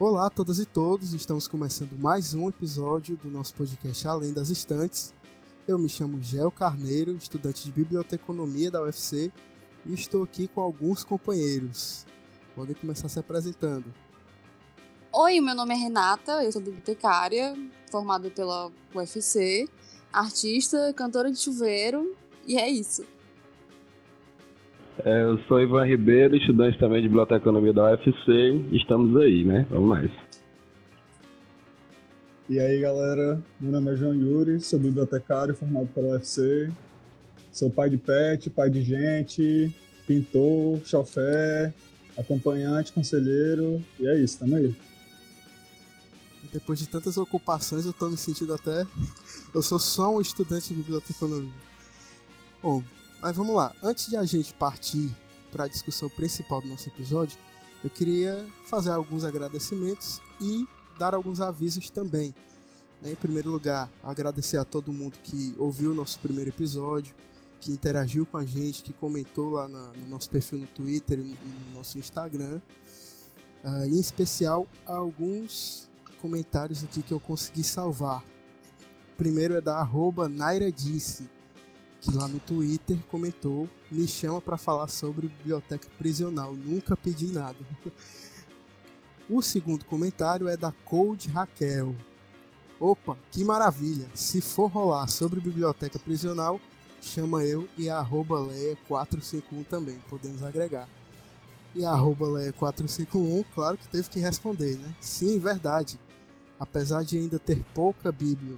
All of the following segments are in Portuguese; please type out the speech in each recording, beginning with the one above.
Olá a todas e todos, estamos começando mais um episódio do nosso podcast Além das Estantes. Eu me chamo Gel Carneiro, estudante de Biblioteconomia da UFC, e estou aqui com alguns companheiros. Podem começar se apresentando. Oi, meu nome é Renata, eu sou bibliotecária, formada pela UFC, artista, cantora de chuveiro, e é isso. É, eu sou Ivan Ribeiro, estudante também de Biblioteconomia da UFC. Estamos aí, né? Vamos mais. E aí, galera? Meu nome é João Yuri, sou bibliotecário formado pela UFC. Sou pai de pet, pai de gente, pintor, chofé, acompanhante, conselheiro. E é isso, tamo aí. Depois de tantas ocupações, eu tô me sentindo até. Eu sou só um estudante de biblioteconomia. Bom, mas vamos lá, antes de a gente partir para a discussão principal do nosso episódio, eu queria fazer alguns agradecimentos e dar alguns avisos também. Em primeiro lugar, agradecer a todo mundo que ouviu o nosso primeiro episódio, que interagiu com a gente, que comentou lá no nosso perfil no Twitter e no nosso Instagram. Uh, em especial, alguns comentários aqui que eu consegui salvar. O primeiro é da Naira Disse que lá no Twitter comentou: me chama para falar sobre biblioteca prisional, nunca pedi nada. o segundo comentário é da Cold Raquel. Opa, que maravilha! Se for rolar sobre biblioteca prisional, chama eu e a arroba Leia451 também, podemos agregar. E a arroba Leia451, claro que teve que responder, né? Sim, verdade. Apesar de ainda ter pouca bíblia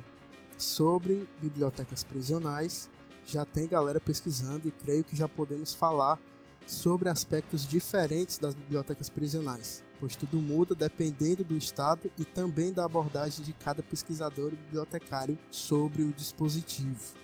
sobre bibliotecas prisionais, já tem galera pesquisando e creio que já podemos falar sobre aspectos diferentes das bibliotecas prisionais, pois tudo muda dependendo do estado e também da abordagem de cada pesquisador e bibliotecário sobre o dispositivo.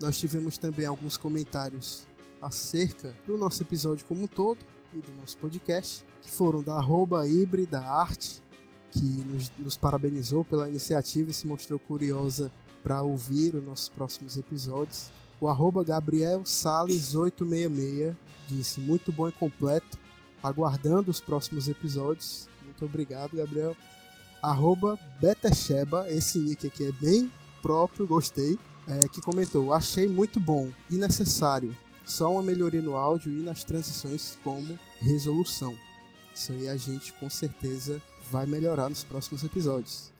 Nós tivemos também alguns comentários acerca do nosso episódio como um todo e do nosso podcast, que foram da arroba híbrida arte, que nos, nos parabenizou pela iniciativa e se mostrou curiosa para ouvir os nossos próximos episódios. O arroba Gabriel Sales 866 disse muito bom e completo, aguardando os próximos episódios. Muito obrigado, Gabriel. Arroba Betecheba, esse nick aqui é bem próprio, gostei. É, que comentou: Achei muito bom e necessário. Só uma melhoria no áudio e nas transições como resolução. Isso aí a gente com certeza vai melhorar nos próximos episódios.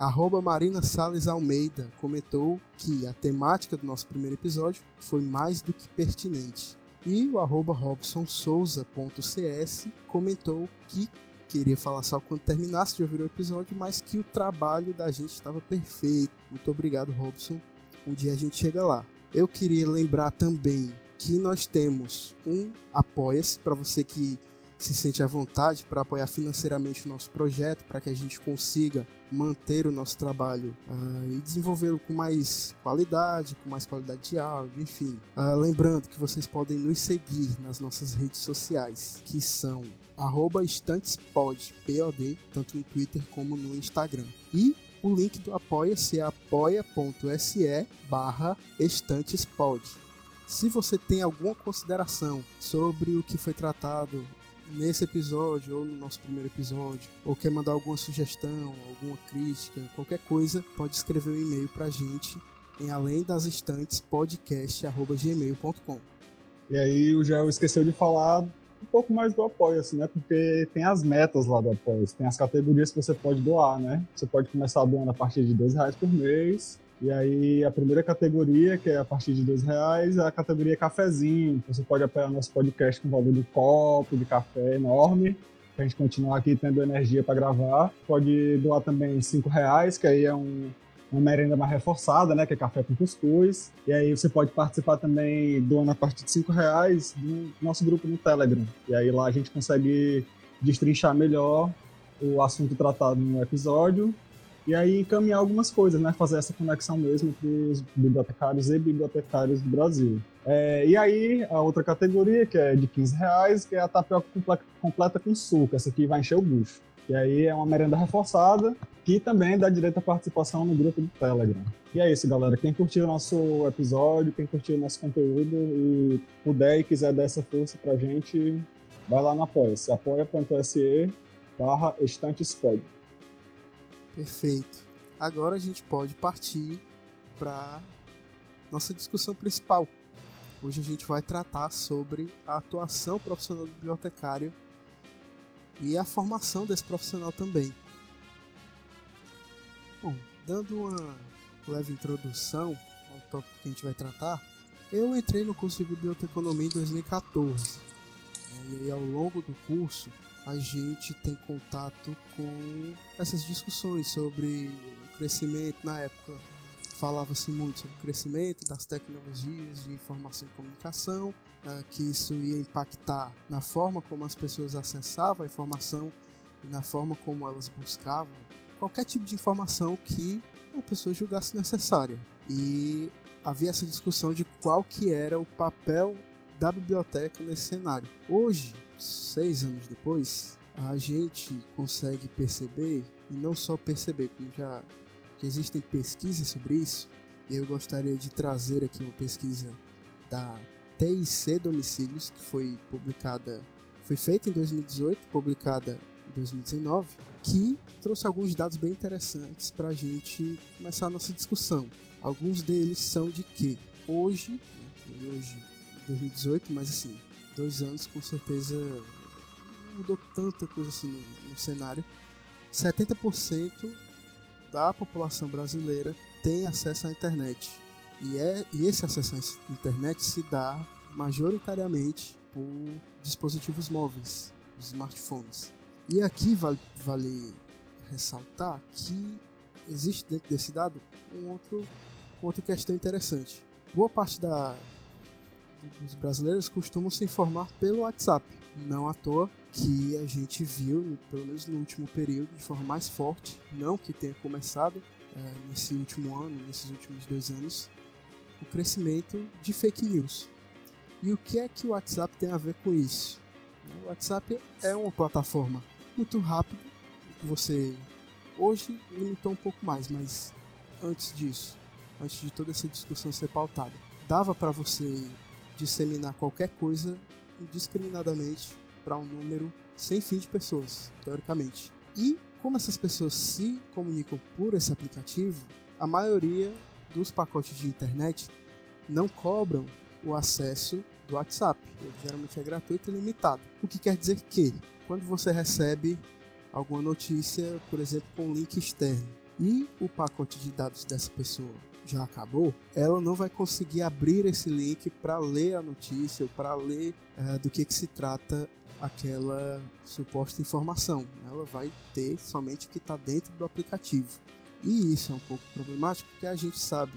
Arroba Marina Salles Almeida comentou que a temática do nosso primeiro episódio foi mais do que pertinente. E o arroba robsonsouza.cs comentou que queria falar só quando terminasse de ouvir o episódio, mas que o trabalho da gente estava perfeito. Muito obrigado, Robson. Um dia a gente chega lá. Eu queria lembrar também que nós temos um Apoia-se para você que se sente à vontade para apoiar financeiramente o nosso projeto, para que a gente consiga manter o nosso trabalho uh, e desenvolvê-lo com mais qualidade, com mais qualidade de áudio, enfim. Uh, lembrando que vocês podem nos seguir nas nossas redes sociais, que são estantespod, POD, tanto no Twitter como no Instagram. E o link do Apoia-se é apoia.se barra estantespod. Se você tem alguma consideração sobre o que foi tratado nesse episódio ou no nosso primeiro episódio, ou quer mandar alguma sugestão, alguma crítica, qualquer coisa, pode escrever um e-mail pra gente em além das estantes podcast@gmail.com. E aí o Gel esqueceu de falar um pouco mais do Apoia-se, né? Porque tem as metas lá do Apoia-se, tem as categorias que você pode doar, né? Você pode começar doando a partir de dois reais por mês, e aí a primeira categoria, que é a partir de dois reais, é a categoria cafezinho. Você pode apoiar nosso podcast com valor de copo, de café enorme, para a gente continuar aqui tendo energia para gravar. Pode doar também cinco reais, que aí é um, uma merenda mais reforçada, né? Que é café com cuscuz. E aí você pode participar também doando a partir de cinco reais do nosso grupo no Telegram. E aí lá a gente consegue destrinchar melhor o assunto tratado no episódio e aí encaminhar algumas coisas, né? Fazer essa conexão mesmo entre os bibliotecários e bibliotecários do Brasil. É, e aí, a outra categoria, que é de 15 reais, que é a tapioca completa com suco. Essa aqui vai encher o bucho. E aí é uma merenda reforçada, que também dá direito à participação no grupo do Telegram. E é isso, galera. Quem curtiu o nosso episódio, quem curtiu o nosso conteúdo e puder e quiser dar essa força pra gente, vai lá no Apoia-se, apoia.se barra estantespod. Perfeito. Agora a gente pode partir para nossa discussão principal. Hoje a gente vai tratar sobre a atuação profissional do bibliotecário e a formação desse profissional também. Bom, dando uma leve introdução ao tópico que a gente vai tratar, eu entrei no curso de biblioteconomia em 2014. E ao longo do curso, a gente tem contato com essas discussões sobre crescimento na época. Falava-se muito sobre o crescimento das tecnologias de informação e comunicação, uh, que isso ia impactar na forma como as pessoas acessavam a informação e na forma como elas buscavam qualquer tipo de informação que a pessoa julgasse necessária. E havia essa discussão de qual que era o papel da biblioteca nesse cenário. Hoje, seis anos depois, a gente consegue perceber, e não só perceber, como já que existem pesquisas sobre isso, e eu gostaria de trazer aqui uma pesquisa da TIC Domicílios, que foi publicada, foi feita em 2018, publicada em 2019, que trouxe alguns dados bem interessantes para a gente começar a nossa discussão. Alguns deles são de que hoje, né, hoje 2018, mas assim, dois anos com certeza mudou tanta coisa assim no, no cenário. 70% da população brasileira tem acesso à internet. E, é, e esse acesso à internet se dá majoritariamente por dispositivos móveis, smartphones. E aqui vale, vale ressaltar que existe dentro desse dado um outro, outra questão interessante. Boa parte da, os brasileiros costumam se informar pelo WhatsApp. Não à toa que a gente viu, pelo menos no último período, de forma mais forte, não que tenha começado é, nesse último ano, nesses últimos dois anos, o crescimento de fake news. E o que é que o WhatsApp tem a ver com isso? O WhatsApp é uma plataforma muito rápida. Você hoje limitou um pouco mais, mas antes disso, antes de toda essa discussão ser pautada, dava para você disseminar qualquer coisa indiscriminadamente para um número sem fim de pessoas, teoricamente. E como essas pessoas se comunicam por esse aplicativo, a maioria dos pacotes de internet não cobram o acesso do WhatsApp. Ele geralmente é gratuito e limitado. O que quer dizer que, quando você recebe alguma notícia, por exemplo, com um link externo, e o pacote de dados dessa pessoa já acabou, ela não vai conseguir abrir esse link para ler a notícia para ler uh, do que, que se trata aquela suposta informação. Ela vai ter somente o que está dentro do aplicativo. E isso é um pouco problemático porque a gente sabe,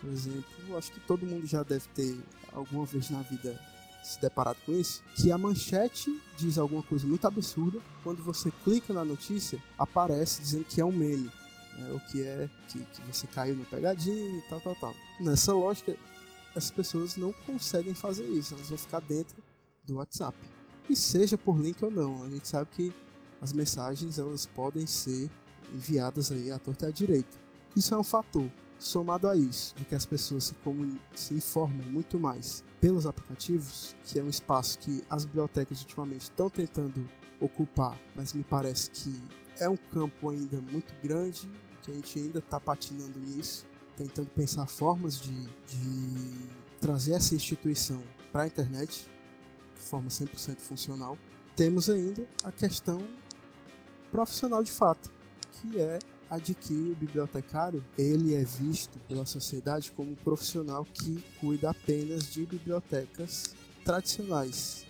por exemplo, acho que todo mundo já deve ter alguma vez na vida se deparado com isso, que a manchete diz alguma coisa muito absurda, quando você clica na notícia, aparece dizendo que é um meme né, o que é que, que você caiu no pegadinho e tal, tal, tal. Nessa lógica, as pessoas não conseguem fazer isso, elas vão ficar dentro do WhatsApp. E seja por link ou não, a gente sabe que as mensagens elas podem ser enviadas aí à torta e à direita. Isso é um fator. Somado a isso, de que as pessoas se, se informam muito mais pelos aplicativos, que é um espaço que as bibliotecas ultimamente estão tentando ocupar, mas me parece que é um campo ainda muito grande, que a gente ainda está patinando nisso, tentando pensar formas de, de trazer essa instituição para a internet de forma 100% funcional. Temos ainda a questão profissional de fato, que é a de que o bibliotecário ele é visto pela sociedade como um profissional que cuida apenas de bibliotecas tradicionais.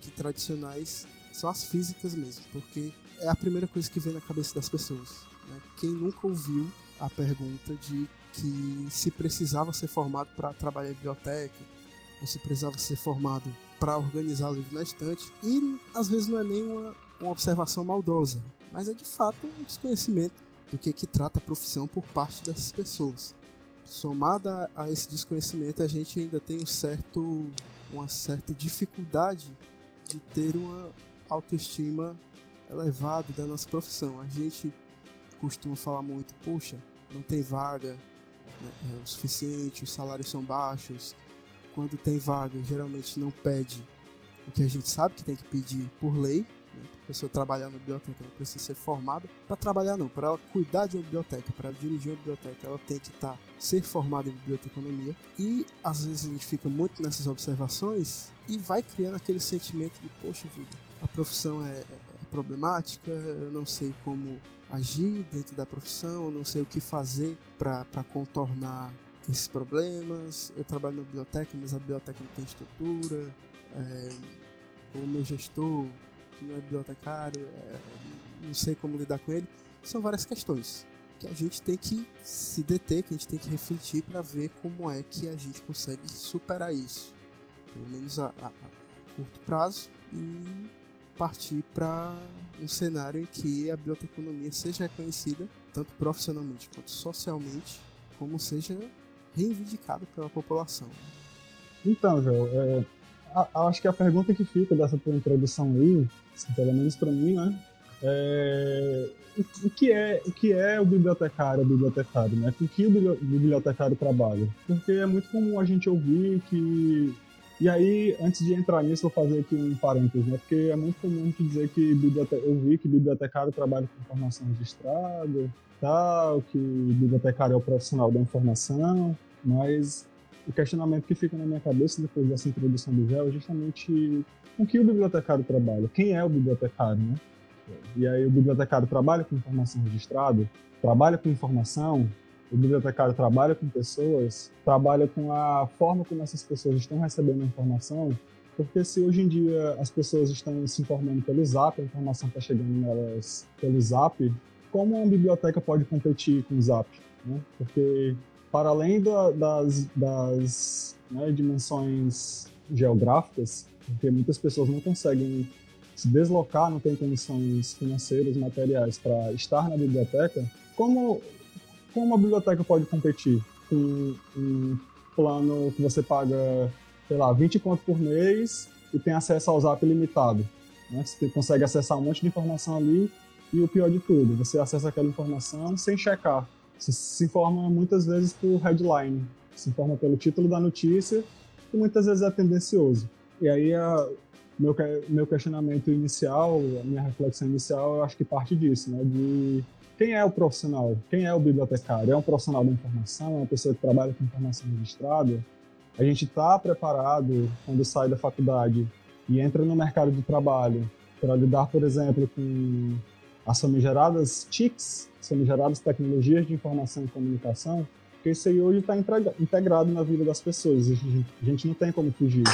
Que tradicionais são as físicas mesmo, porque é a primeira coisa que vem na cabeça das pessoas. Né? Quem nunca ouviu a pergunta de que se precisava ser formado para trabalhar em biblioteca, ou se precisava ser formado para organizar livro na estante, e às vezes não é nem uma, uma observação maldosa, mas é de fato um desconhecimento do que, que trata a profissão por parte dessas pessoas. Somada a esse desconhecimento, a gente ainda tem um certo, uma certa dificuldade de ter uma autoestima elevado da nossa profissão. A gente costuma falar muito, poxa, não tem vaga né, é o suficiente, os salários são baixos. Quando tem vaga, geralmente não pede o que a gente sabe que tem que pedir por lei, Né? A pessoa trabalhar na biblioteca ela precisa ser formada para trabalhar não, para ela cuidar de uma biblioteca, para dirigir uma biblioteca, ela tem que estar tá, ser formada em biblioteconomia e às vezes a gente fica muito nessas observações e vai criando aquele sentimento de poxa vida, a profissão é, é problemática, eu não sei como agir dentro da profissão, eu não sei o que fazer para contornar esses problemas. Eu trabalho na biblioteca, mas a biblioteca não tem estrutura. É, o meu gestor, que não é bibliotecário, é, não sei como lidar com ele. São várias questões que a gente tem que se deter, que a gente tem que refletir para ver como é que a gente consegue superar isso, pelo menos a, a, a curto prazo, e partir para um cenário em que a bioteconomia seja reconhecida tanto profissionalmente quanto socialmente, como seja reivindicada pela população. Então, João, é, acho que a pergunta que fica dessa tua introdução aí, assim, pelo menos para mim, né, é, o que é o que é o bibliotecário, o bibliotecário, né? Com que o bibliotecário trabalha? Porque é muito comum a gente ouvir que e aí, antes de entrar nisso, vou fazer aqui um parênteses, né? Porque é muito comum dizer que eu vi que bibliotecário trabalha com informação registrada, tal, que bibliotecário é o profissional da informação, mas o questionamento que fica na minha cabeça depois dessa introdução do GEL é justamente com que o bibliotecário trabalha, quem é o bibliotecário, né? E aí o bibliotecário trabalha com informação registrada, trabalha com informação, o bibliotecário trabalha com pessoas, trabalha com a forma como essas pessoas estão recebendo a informação, porque se hoje em dia as pessoas estão se informando pelo Zap, a informação está chegando nelas pelo Zap, como uma biblioteca pode competir com o Zap? Né? Porque para além da, das, das né, dimensões geográficas, porque muitas pessoas não conseguem se deslocar, não têm condições financeiras, materiais para estar na biblioteca, como como uma biblioteca pode competir com um plano que você paga, sei lá, 20 conto por mês e tem acesso ao Zap limitado? Né? Você consegue acessar um monte de informação ali e o pior de tudo, você acessa aquela informação sem checar. Você se informa muitas vezes por headline, se informa pelo título da notícia, que muitas vezes é tendencioso. E aí, a, meu, meu questionamento inicial, a minha reflexão inicial, eu acho que parte disso, né? De quem é o profissional? Quem é o bibliotecário? É um profissional da informação? É uma pessoa que trabalha com informação registrada? A gente está preparado quando sai da faculdade e entra no mercado de trabalho para lidar, por exemplo, com as famigeradas TICs, as famigeradas tecnologias de informação e comunicação, porque isso aí hoje está integrado na vida das pessoas. A gente não tem como fugir.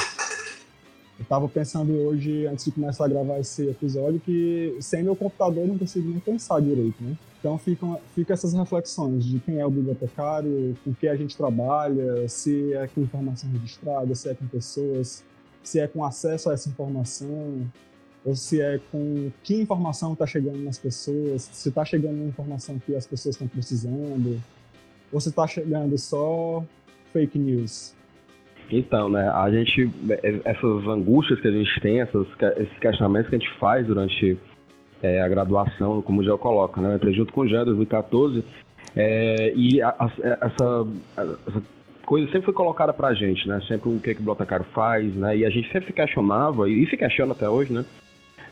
Eu estava pensando hoje, antes de começar a gravar esse episódio, que sem meu computador eu não consigo nem pensar direito, né? Então ficam fica essas reflexões de quem é o bibliotecário, com que a gente trabalha, se é com informação registrada, se é com pessoas, se é com acesso a essa informação, ou se é com que informação está chegando nas pessoas, se está chegando uma informação que as pessoas estão precisando, ou se está chegando só fake news. Então, né, a gente, é, essas angústias que a gente tem, essas, esses questionamentos que a gente faz durante é, a graduação, como o Gel coloca, né, eu entrei junto com o Gel em 2014, é, e a, a, essa, essa, coisa sempre foi colocada pra gente, né, sempre o que, que o bibliotecário faz, né, e a gente sempre se questionava, e se questiona até hoje, né,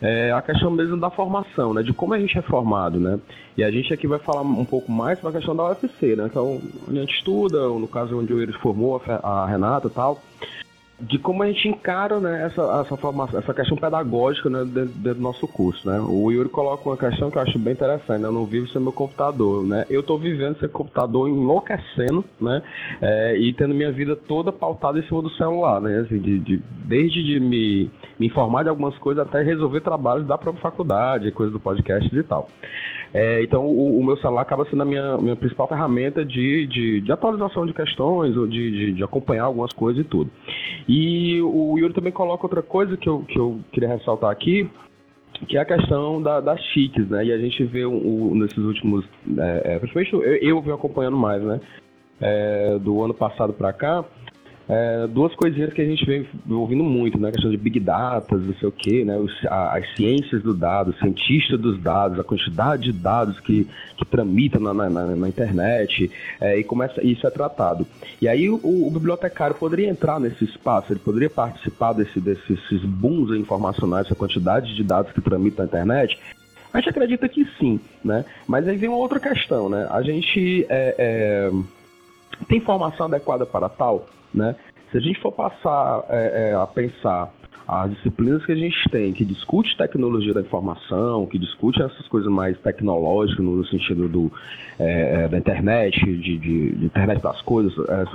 é a questão mesmo da formação, né? De como a gente é formado, né? E a gente aqui vai falar um pouco mais sobre a questão da UFC, né? Então, onde a gente estuda, no caso onde o Iris formou, a Renata e tal, de como a gente encara né, essa, essa, formação, essa questão pedagógica né, dentro, dentro, do nosso curso. Né? O Yuri coloca uma questão que eu acho bem interessante, né? eu não vivo sem meu computador. Né? Eu estou vivendo sem computador enlouquecendo né? É, e tendo minha vida toda pautada em cima do celular. Né? Assim, de, de, desde de me, me informar de algumas coisas até resolver trabalhos da própria faculdade, coisas do podcast e tal. É, então, o, o, meu celular acaba sendo a minha, minha principal ferramenta de, de, de atualização de questões, ou de, de, de, acompanhar algumas coisas e tudo. E o Yuri também coloca outra coisa que eu, que eu queria ressaltar aqui, que é a questão da, das chiques, né? E a gente vê nesses últimos. É, é, principalmente eu, eu venho acompanhando mais, né? É, do ano passado para cá, é, duas coisinhas que a gente vem ouvindo muito, né? A questão de big data, não sei o quê, né? Os, a, as ciências do dado, os cientistas dos dados, a quantidade de dados que, que tramitam na, na, na internet, é, e como isso é tratado. E aí o, o, bibliotecário poderia entrar nesse espaço, ele poderia participar desse, desses booms informacionais, essa quantidade de dados que tramitam na internet, a gente acredita que sim, né? Mas aí vem uma outra questão, né? A gente é, é, tem formação adequada para tal? Né? Se a gente for passar é, é, a pensar as disciplinas que a gente tem, que discute tecnologia da informação, que discute essas coisas mais tecnológicas no sentido do, é, é da internet, de, de, de, internet das coisas, é,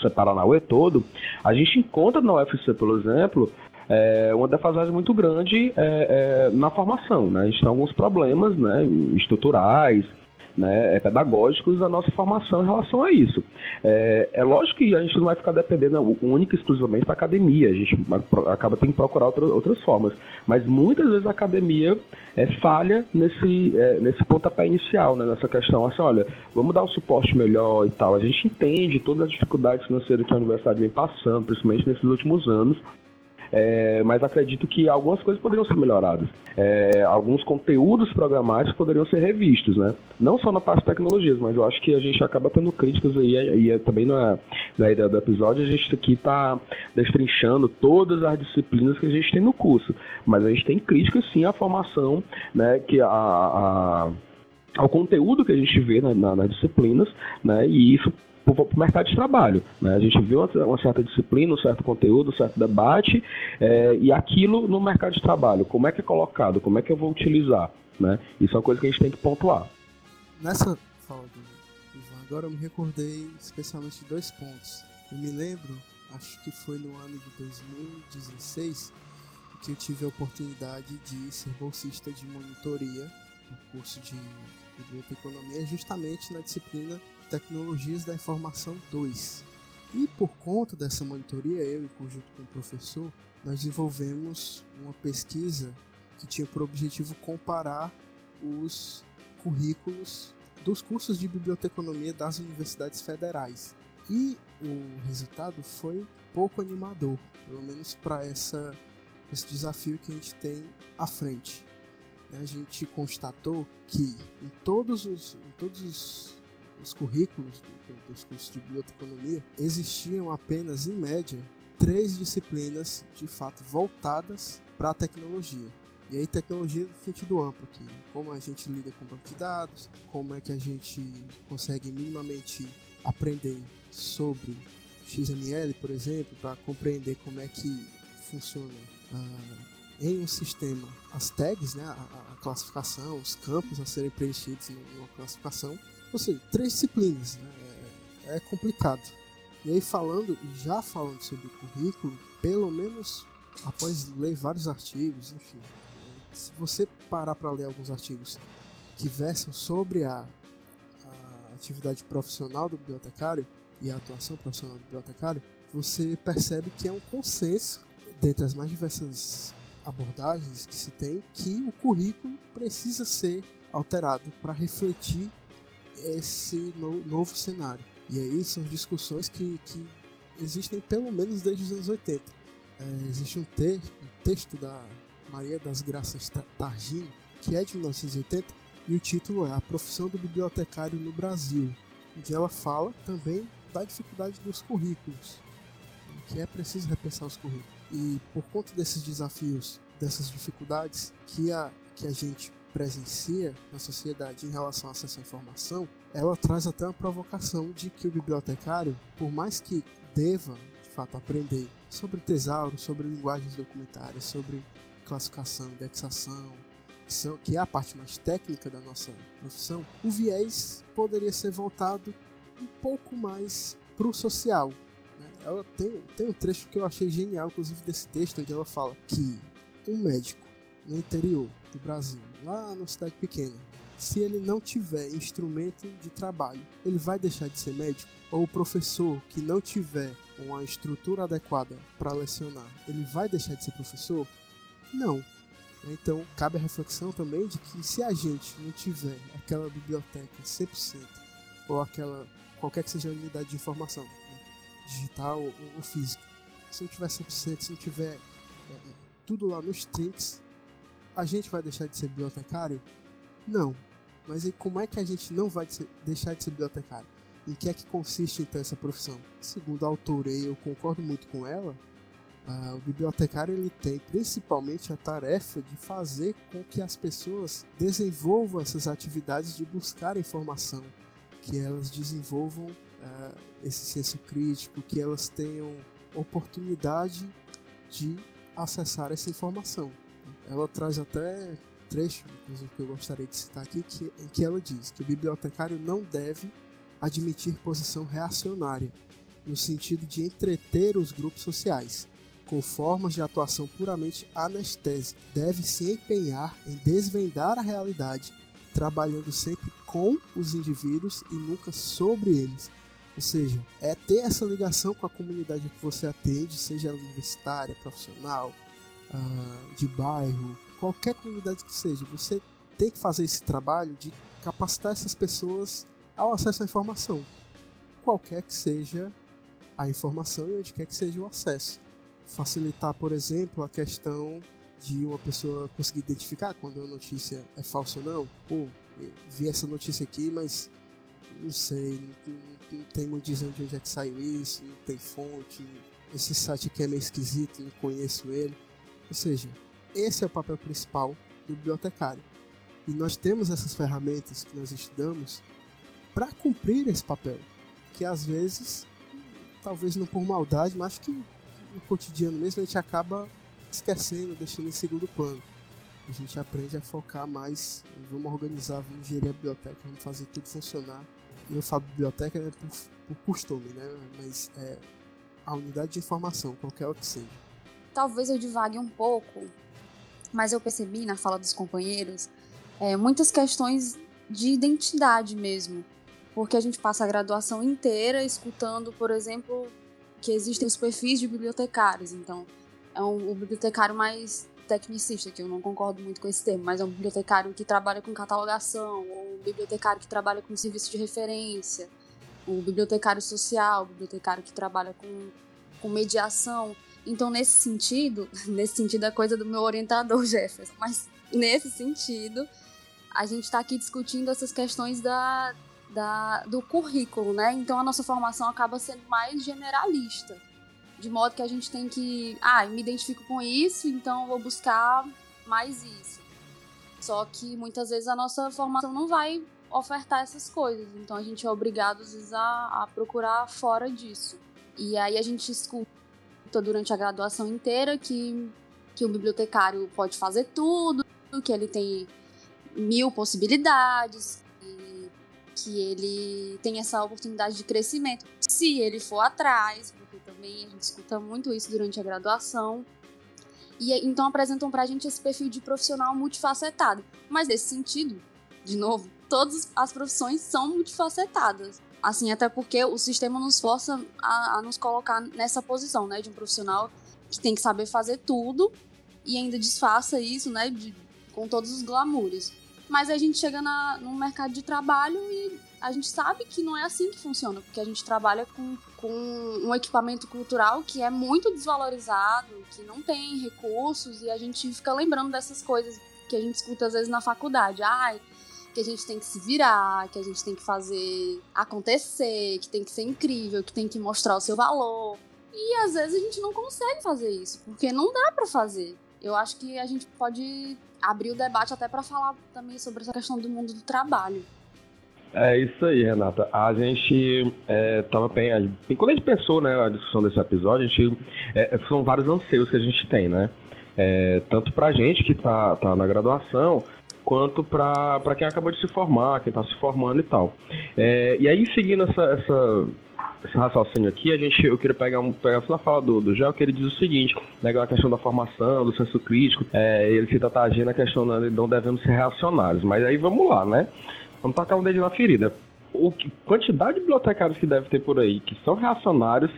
separar na UE todo, a gente encontra na UFC, por exemplo, é, uma defasagem muito grande é, é, na formação. Né? A gente tem alguns problemas né, estruturais, né, é, pedagógicos da nossa formação em relação a isso. É, é lógico que a gente não vai ficar dependendo única e exclusivamente da academia, a gente acaba tendo que procurar outras, outras formas, mas muitas vezes a academia é, falha nesse, é, nesse pontapé inicial, né, nessa questão, assim, olha, vamos dar um suporte melhor e tal. A gente entende todas as dificuldades financeiras que a universidade vem passando, principalmente nesses últimos anos, é, mas acredito que algumas coisas poderiam ser melhoradas. É, alguns conteúdos programáticos poderiam ser revistos, né? Não só na parte de tecnologias, mas eu acho que a gente acaba tendo críticas aí, e é também na, na ideia do episódio, a gente aqui está destrinchando todas as disciplinas que a gente tem no curso, mas a gente tem críticas sim à formação, né? Que a, a ao conteúdo que a gente vê na, na, nas disciplinas, né? E isso para o mercado de trabalho. Né? A gente uma, uma, certa disciplina, um certo conteúdo, um certo debate, é, e aquilo no mercado de trabalho, como é que é colocado, como é que eu vou utilizar? Né? Isso é uma coisa que a gente tem que pontuar. Nessa fala do Ivan, agora eu me recordei especialmente de dois pontos. Eu me lembro, acho que foi no ano de 2016, que eu tive a oportunidade de ser bolsista de monitoria no curso de biblioteconomia, justamente na disciplina Tecnologias da Informação 2. E por conta dessa monitoria, eu e conjunto com o professor, nós desenvolvemos uma pesquisa que tinha por objetivo comparar os currículos dos cursos de biblioteconomia das universidades federais. E o resultado foi pouco animador, pelo menos para esse desafio que a gente tem à frente. A gente constatou que em todos os, em todos os os currículos dos cursos de biblioteconomia, existiam apenas, em média, três disciplinas de fato voltadas para a tecnologia. E aí tecnologia no sentido amplo aqui, né? como a gente lida com banco de dados, como é que a gente consegue minimamente aprender sobre XML, por exemplo, para compreender como é que funciona ah, em um sistema as tags, né, a, a, classificação, os campos a serem preenchidos em uma classificação, ou seja, três disciplinas, né? é, é complicado. E aí falando, já falando sobre currículo, pelo menos após ler vários artigos, enfim, se você parar para ler alguns artigos que versam sobre a, a, atividade profissional do bibliotecário e a atuação profissional do bibliotecário, você percebe que é um consenso dentre as mais diversas abordagens que se tem que o currículo precisa ser alterado para refletir esse no, novo cenário. E aí são discussões que, que existem pelo menos desde os anos 80. É, existe um, te, um texto da Maria das Graças Targino, que é de 1980, e o título é A Profissão do Bibliotecário no Brasil, onde ela fala também da dificuldade dos currículos, que é preciso repensar os currículos. E por conta desses desafios, dessas dificuldades que a, que a gente presencia na sociedade em relação a acesso à informação, ela traz até uma provocação de que o bibliotecário, por mais que deva, de fato, aprender sobre tesouro, sobre linguagens documentárias, sobre classificação, indexação, que é a parte mais técnica da nossa profissão, o viés poderia ser voltado um pouco mais para o social. Ela tem, tem um trecho que eu achei genial, inclusive desse texto, onde ela fala que um médico no interior do Brasil, lá numa cidade pequena, se ele não tiver instrumento de trabalho, ele vai deixar de ser médico? Ou o professor que não tiver uma estrutura adequada para lecionar, ele vai deixar de ser professor? Não. Então, cabe a reflexão também de que se a gente não tiver aquela biblioteca 100%, ou aquela, qualquer que seja a unidade de informação, né, digital ou, física. Se não tiver 100%, se não tiver é, tudo lá nos trinks, a gente vai deixar de ser bibliotecário? Não. Mas e como é que a gente não vai deixar de ser bibliotecário? Em que é que consiste então essa profissão? Segundo a autora, e eu concordo muito com ela, o bibliotecário ele tem principalmente a tarefa de fazer com que as pessoas desenvolvam essas atividades de buscar informação, que elas desenvolvam uh, esse senso crítico, que elas tenham oportunidade de acessar essa informação. Ela traz até trecho, inclusive, que eu gostaria de citar aqui, que, em que ela diz que o bibliotecário não deve admitir posição reacionária, no sentido de entreter os grupos sociais, com formas de atuação puramente anestésicas. Deve se empenhar em desvendar a realidade, trabalhando sempre com os indivíduos e nunca sobre eles. Ou seja, é ter essa ligação com a comunidade que você atende, seja universitária, profissional, uh, de bairro, qualquer comunidade que seja, você tem que fazer esse trabalho de capacitar essas pessoas ao acesso à informação, qualquer que seja a informação e onde quer que seja o acesso. Facilitar, por exemplo, a questão de uma pessoa conseguir identificar quando a notícia é falsa ou não. Pô, vi essa notícia aqui, mas não sei, não, não, não tem muito dizer de onde é que saiu isso, não tem fonte, esse site aqui é meio esquisito, não conheço ele. Ou seja, esse é o papel principal do bibliotecário. E nós temos essas ferramentas que nós estudamos para cumprir esse papel, que às vezes, talvez não por maldade, mas que no cotidiano mesmo a gente acaba esquecendo, deixando em segundo plano. A gente aprende a focar mais, vamos organizar, vamos gerir a biblioteca, vamos fazer tudo funcionar. Eu falo biblioteca né, por, por costume, né? Mas é a unidade de informação, qualquer que seja. Talvez eu divague um pouco mas eu percebi na fala dos companheiros é, muitas questões de identidade mesmo, porque a gente passa a graduação inteira escutando, por exemplo, que existem os perfis de bibliotecários. Então, é um, o bibliotecário mais tecnicista, que eu não concordo muito com esse termo, mas é um bibliotecário que trabalha com catalogação, ou um bibliotecário que trabalha com serviço de referência, o bibliotecário social, o bibliotecário que trabalha com, com mediação. Então, nesse sentido, nesse sentido a coisa do meu orientador Jefferson, mas nesse sentido, a gente está aqui discutindo essas questões da, da, do currículo, né? Então a nossa formação acaba sendo mais generalista. De modo que a gente tem que. Ah, me identifico com isso, então vou buscar mais isso. Só que muitas vezes a nossa formação não vai ofertar essas coisas. Então a gente é obrigado, às vezes, a, a procurar fora disso. E aí a gente escuta durante a graduação inteira que, que o bibliotecário pode fazer tudo, que ele tem mil possibilidades, que, ele tem essa oportunidade de crescimento se ele for atrás, também a gente escuta muito isso durante a graduação. E então apresentam pra gente esse perfil de profissional multifacetado. Mas nesse sentido, de novo, todas as profissões são multifacetadas. Assim, até porque o sistema nos força a, a, nos colocar nessa posição, né? De um profissional que tem que saber fazer tudo e ainda disfarça isso, né? De, com todos os glamours. Mas a gente chega na, no mercado de trabalho e a gente sabe que não é assim que funciona, porque a gente trabalha com, com um equipamento cultural que é muito desvalorizado, que não tem recursos, e a gente fica lembrando dessas coisas que a gente escuta às vezes na faculdade. Ai, que a gente tem que se virar, que a gente tem que fazer acontecer, que tem que ser incrível, que tem que mostrar o seu valor. E às vezes a gente não consegue fazer isso, porque não dá para fazer. Eu acho que a gente pode abrir o debate até para falar também sobre essa questão do mundo do trabalho. É isso aí, Renata. A gente é, tava bem. Quando a gente pensou né, a discussão desse episódio, a gente, é, são vários anseios que a gente tem, né? É, tanto pra gente que tá, tá na graduação, quanto para quem acabou de se formar, quem está se formando e tal. É, e aí, seguindo essa, essa, esse raciocínio aqui, a gente, eu queria pegar, um, pegar na fala do, do Gel, que ele diz o seguinte, né, a questão da formação, do senso crítico, é, ele cita a questão de não devemos ser reacionários, mas aí vamos lá, né? Vamos tocar um dedo na ferida. O que, quantidade de bibliotecários que deve ter por aí que são reacionários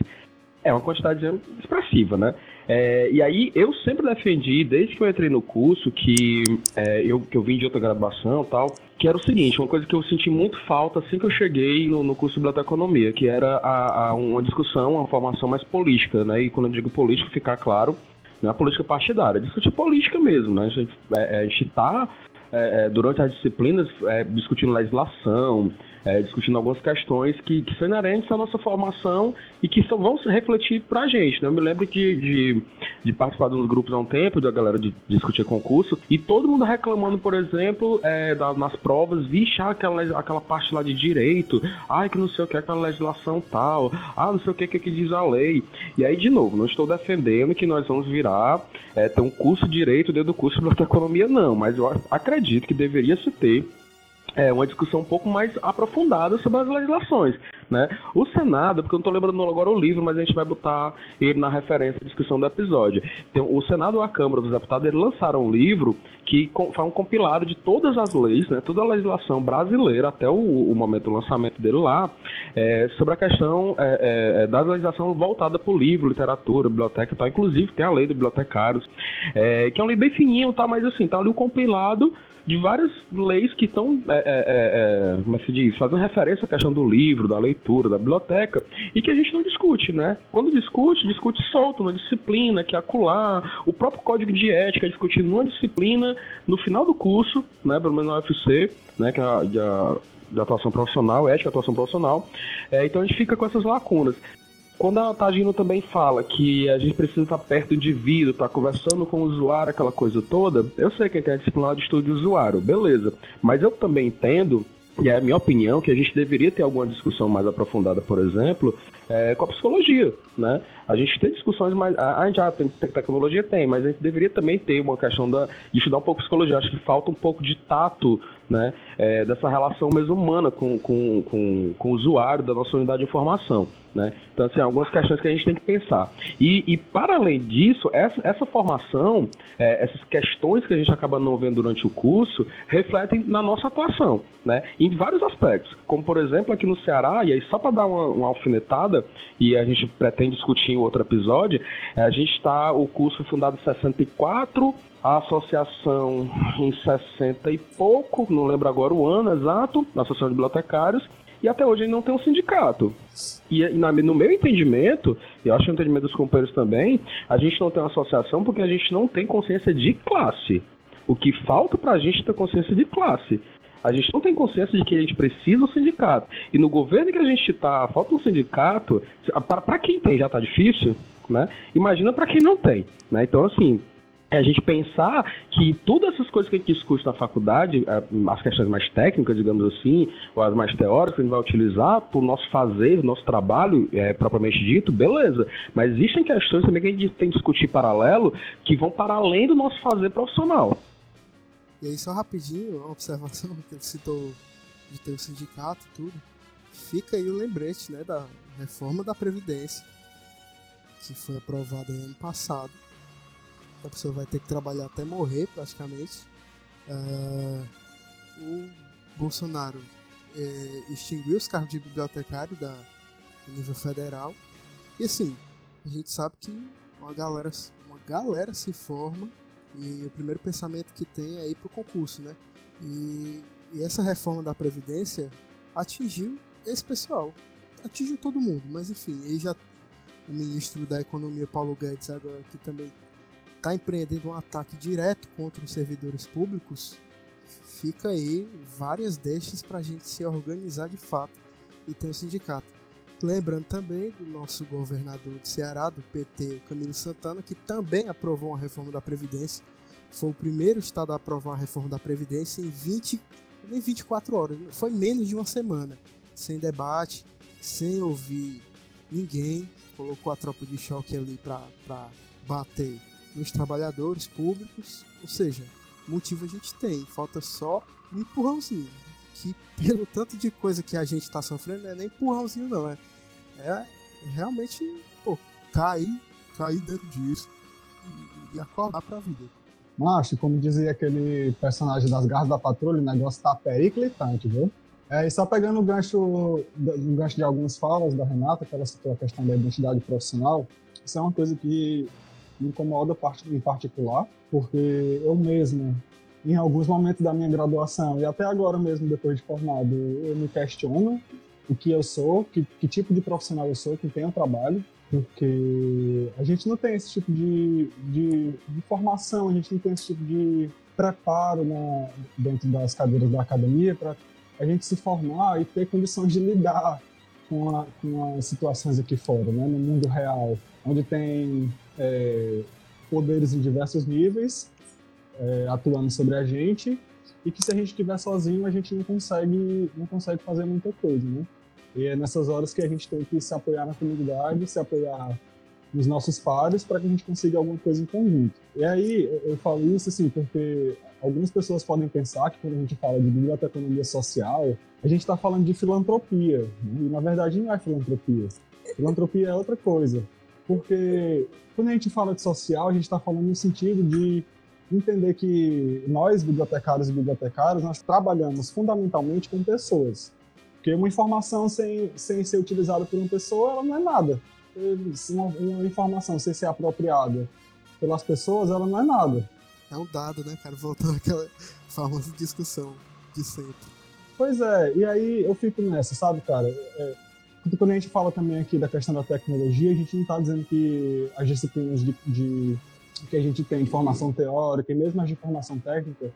é uma quantidade expressiva, né? É, e aí eu sempre defendi, desde que eu entrei no curso, que, é, eu, que eu vim de outra graduação tal, que era o seguinte, uma coisa que eu senti muito falta assim que eu cheguei no, no curso de biblioteconomia, que era a, a uma discussão, uma formação mais política, né? E quando eu digo política, ficar claro, não é a política partidária, é discutir política mesmo, né? A gente é, é, é, durante as disciplinas é, discutindo legislação, é, discutindo algumas questões que, que são inerentes à nossa formação e que só vão se refletir para a gente. Né? Eu me lembro de, de, de, participar de uns grupos há um tempo, da galera de, discutir concurso, e todo mundo reclamando, por exemplo, é, da, nas provas, vixe, ah, aquela, aquela parte lá de direito, ai, que não sei o que, aquela legislação tal, ah, não sei o que, que, que diz a lei. E aí, de novo, não estou defendendo que nós vamos virar, é, ter um curso de direito dentro do curso de biblioteconomia, não, mas eu acredito que deveria se ter é, uma discussão um pouco mais aprofundada sobre as legislações. Né? O Senado, porque eu não estou lembrando agora o livro, mas a gente vai botar ele na referência da discussão do episódio. Então, o Senado e a Câmara dos Deputados eles lançaram um livro que faz um compilado de todas as leis, né, toda a legislação brasileira até o, o momento do lançamento dele lá, é, sobre a questão é, é, da legislação voltada para o livro, literatura, biblioteca e tal. Inclusive tem a lei dos bibliotecários, é, que é um livro bem fininho, tá, mas assim, tá ali o compilado de várias leis que estão, é, é, é, é, como é se diz, fazendo referência à questão do livro, da leitura, da biblioteca, e que a gente não discute, né? Quando discute, discute solto, numa disciplina, que é acular, o próprio código de ética é discutido numa disciplina no final do curso, né, pelo menos na UFC, né, que é a, a de atuação profissional, ética atuação profissional. É, então a gente fica com essas lacunas. Quando a Tagino também fala que a gente precisa estar perto do indivíduo, estar conversando com o usuário, aquela coisa toda, eu sei que tem a disciplina de estudo de usuário, beleza. Mas eu também entendo e é a minha opinião que a gente deveria ter alguma discussão mais aprofundada, por exemplo, é, com a psicologia, né? A gente tem discussões mais... A, gente já tem tecnologia, tem, mas a gente deveria também ter uma questão da, de estudar um pouco psicologia. Acho que falta um pouco de tato, né? É, dessa relação mesmo humana com, com, com, com o usuário da nossa unidade de informação. Né? Então, assim, algumas questões que a gente tem que pensar. E, e para além disso, essa, essa formação, é, essas questões que a gente acaba não vendo durante o curso, refletem na nossa atuação, né? em vários aspectos. Como, por exemplo, aqui no Ceará, e aí só para dar uma, uma, alfinetada, e a gente pretende discutir em outro episódio, é, a gente está, o curso fundado em 64, a associação em 60 e pouco, não lembro agora o ano exato, a Associação de Bibliotecários, e até hoje ele não tem um sindicato. E no meu entendimento, e eu acho que no entendimento dos companheiros também, a gente não tem uma associação porque a gente não tem consciência de classe. O que falta pra gente é ter consciência de classe. A gente não tem consciência de que a gente precisa do sindicato. E no governo que a gente está, falta um sindicato. Para quem tem já está difícil, né? Imagina para quem não tem. Né? Então, assim, é a gente pensar que todas essas coisas que a gente discute na faculdade, é, as questões mais técnicas, digamos assim, ou as mais teóricas, a gente vai utilizar para o nosso fazer, nosso trabalho é, propriamente dito, beleza. Mas existem questões também que a gente tem que discutir paralelo que vão para além do nosso fazer profissional. E aí, só rapidinho, uma observação que ele citou de ter o sindicato e tudo. Fica aí o lembrete né, da reforma da Previdência, que foi aprovada ano passado a pessoa vai ter que trabalhar até morrer praticamente. Uh, o Bolsonaro é, extinguiu os cargos de bibliotecário da, do nível federal. E assim, a gente sabe que uma galera, uma galera se forma e o primeiro pensamento que tem é ir pro concurso, né? E, e essa reforma da Previdência atingiu esse pessoal. Atingiu todo mundo, mas enfim, aí já o ministro da Economia, Paulo Guedes, agora que também está empreendendo um ataque direto contra os servidores públicos, fica aí várias deixas para a gente se organizar de fato e ter um sindicato. Lembrando também do nosso governador de Ceará, do PT, Camilo Santana, que também aprovou uma reforma da Previdência. Foi o primeiro estado a aprovar uma reforma da Previdência em 20, nem 24 horas, foi menos de uma semana, sem debate, sem ouvir ninguém. Colocou a tropa de choque ali para bater nos trabalhadores públicos, ou seja, motivo a gente tem, falta só um empurrãozinho. Que pelo tanto de coisa que a gente está sofrendo, não é nem empurrãozinho não, é, é realmente pô, cair, cair dentro disso e, e acordar pra vida. Macho, como dizia aquele personagem das garras da patrulha, o negócio tá periclitante, viu? É, e só pegando o gancho, o gancho de algumas falas da Renata, que ela citou a questão da identidade profissional, isso é uma coisa que me incomoda em particular, porque eu mesmo, em alguns momentos da minha graduação e até agora mesmo, depois de formado, eu me questiono o que eu sou, que, que tipo de profissional eu sou, que um trabalho, porque a gente não tem esse tipo de, de, de formação, a gente não tem esse tipo de preparo né, dentro das cadeiras da academia para a gente se formar e ter condições de lidar com, a, com as situações aqui fora, né, no mundo real, onde tem é, poderes em diversos níveis é, atuando sobre a gente e que se a gente estiver sozinho a gente não consegue não consegue fazer muita coisa, né? E é nessas horas que a gente tem que se apoiar na comunidade, se apoiar nos nossos pares para que a gente consiga alguma coisa em conjunto. E aí eu falo isso assim porque algumas pessoas podem pensar que quando a gente fala de biblioteconomia social, a gente está falando de filantropia. Né? E na verdade não é filantropia. Filantropia é outra coisa. Porque quando a gente fala de social, a gente está falando no sentido de entender que nós, bibliotecários e bibliotecários, nós trabalhamos fundamentalmente com pessoas. Porque uma informação sem, sem ser utilizada por uma pessoa, ela não é nada. Uma, uma informação sem ser apropriada pelas pessoas, ela não é nada. É um dado, né, cara? Voltando àquela famosa discussão de sempre. Pois é, e aí eu fico nessa, sabe, cara? É, quando a gente fala também aqui da questão da tecnologia, a gente não está dizendo que as disciplinas de, de, que a gente tem de formação teórica e mesmo as de formação técnica,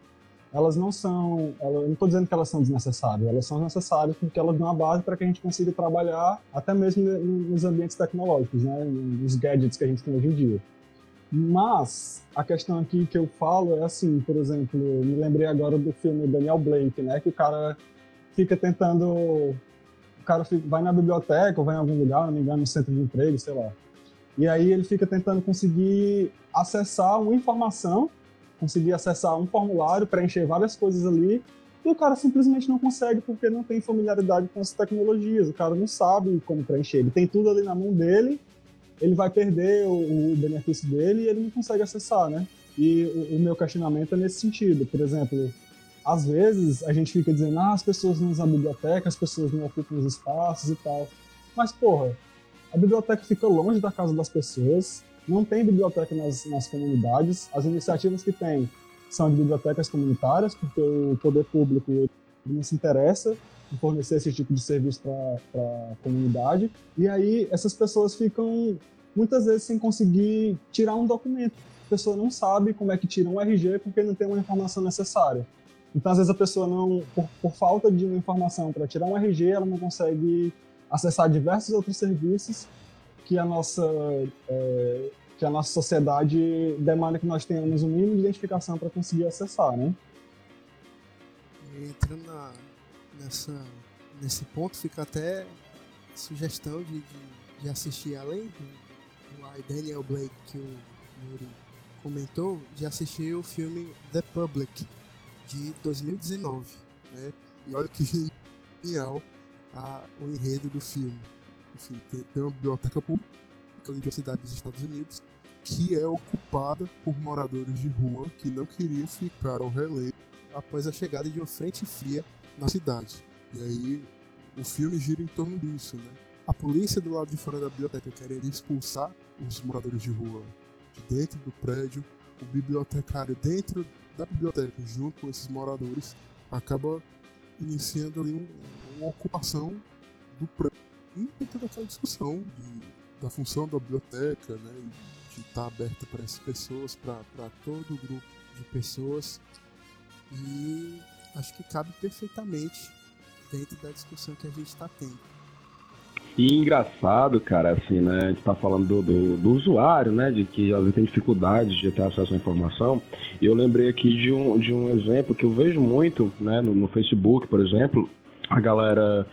elas não são, eu não estou dizendo que elas são desnecessárias, elas são necessárias porque elas dão a base para que a gente consiga trabalhar até mesmo nos ambientes tecnológicos, né, nos gadgets que a gente tem hoje em dia. Mas a questão aqui que eu falo é assim, por exemplo, me lembrei agora do filme Daniel Blake, né, que o cara fica tentando, cara fica, vai na biblioteca ou vai em algum lugar, não me engano, no centro de emprego, sei lá. E aí ele fica tentando conseguir acessar uma informação conseguir acessar um formulário, preencher várias coisas ali, e o cara simplesmente não consegue porque não tem familiaridade com as tecnologias, o cara não sabe como preencher, ele tem tudo ali na mão dele, ele vai perder o, o benefício dele e ele não consegue acessar, né? E o, o, meu questionamento é nesse sentido, por exemplo, às vezes a gente fica dizendo, ah, as pessoas não usam a biblioteca, as pessoas não ocupam os espaços e tal, mas porra, a biblioteca fica longe da casa das pessoas, não tem biblioteca nas, nas comunidades. As iniciativas que tem são de bibliotecas comunitárias, porque o poder público não se interessa em fornecer esse tipo de serviço para a comunidade. E aí essas pessoas ficam muitas vezes sem conseguir tirar um documento. A pessoa não sabe como é que tira um RG porque não tem uma informação necessária. Então, às vezes, a pessoa não, por, por falta de uma informação para tirar um RG, ela não consegue acessar diversos outros serviços que a nossa é, que a nossa sociedade demanda que nós tenhamos um mínimo de identificação para conseguir acessar, né? entrando na, nessa, nesse ponto, fica até sugestão de, de, de assistir, além do, do Daniel Blake que o Yuri comentou, de assistir o filme The Public, de 2019, né? E olha que genial a, o enredo do filme enfim, tem, tem uma biblioteca pública em uma dos Estados Unidos que é ocupada por moradores de rua que não queriam ficar ao relevo após a chegada de uma frente fria na cidade. E aí o filme gira em torno disso, né? A polícia do lado de fora da biblioteca querendo expulsar os moradores de rua de dentro do prédio, o bibliotecário dentro da biblioteca junto com esses moradores acaba iniciando ali um, uma ocupação do prédio e toda aquela discussão de, da função da biblioteca, né? De estar tá aberta para essas pessoas, para todo o grupo de pessoas. E acho que cabe perfeitamente dentro da discussão que a gente está tendo. E engraçado, cara, assim, né? A gente tá falando do, do, do, usuário, né? De que às vezes tem dificuldade de ter acesso à informação. E eu lembrei aqui de um, de um exemplo que eu vejo muito, né? No, no Facebook, por exemplo, a galera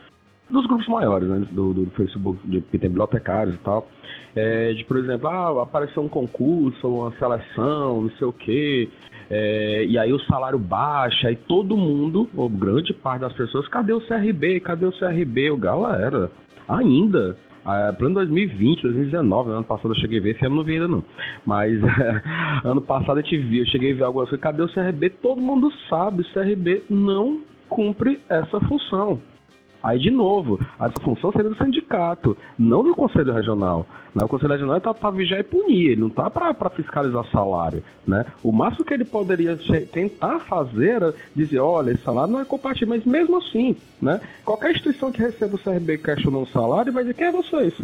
dos grupos maiores, né, do, do Facebook, de, que tem bibliotecários e tal, é, de, por exemplo, ah, apareceu um concurso, uma seleção, não sei o quê, é, e aí o salário baixa, e todo mundo, ou grande parte das pessoas, cadê o CRB, cadê o CRB? O galera, ainda, é, plano 2020, 2019, ano passado eu cheguei a ver, esse ano não vi ainda não. Mas ano passado eu, te vi, eu cheguei a ver algumas coisas, cadê o CRB? Todo mundo sabe, o CRB não cumpre essa função. Aí, de novo, a função seria do sindicato, não do Conselho Regional. Né? O Conselho Regional está para vigiar e punir, ele não está para fiscalizar salário. Né? O máximo que ele poderia tentar fazer era dizer, olha, esse salário não é compatível, mas mesmo assim, né? qualquer instituição que receba o CRB questionando o salário vai dizer, quem é vocês?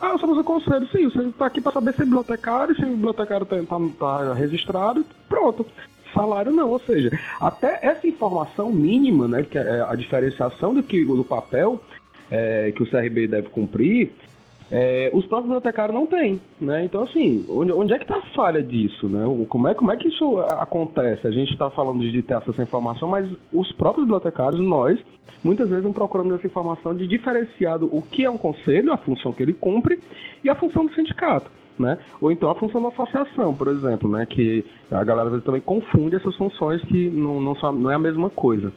Ah, somos o conselho, sim, você está aqui para saber se é bibliotecário, se o bibliotecário está tá, tá registrado, pronto salário não, ou seja, até essa informação mínima, né, que é a diferenciação do que do papel é, que o CRB deve cumprir, é, os próprios bibliotecários não têm, né? Então, assim, onde, onde é que está a falha disso, né? Como é, como é que isso acontece? A gente está falando de ter à informação, mas os próprios bibliotecários, nós, muitas vezes não procuramos essa informação de diferenciar o que é um conselho, a função que ele cumpre, e a função do sindicato né? Ou então a função da associação, por exemplo, né? Que a galera às vezes também confunde essas funções que não, não, são, não é a mesma coisa.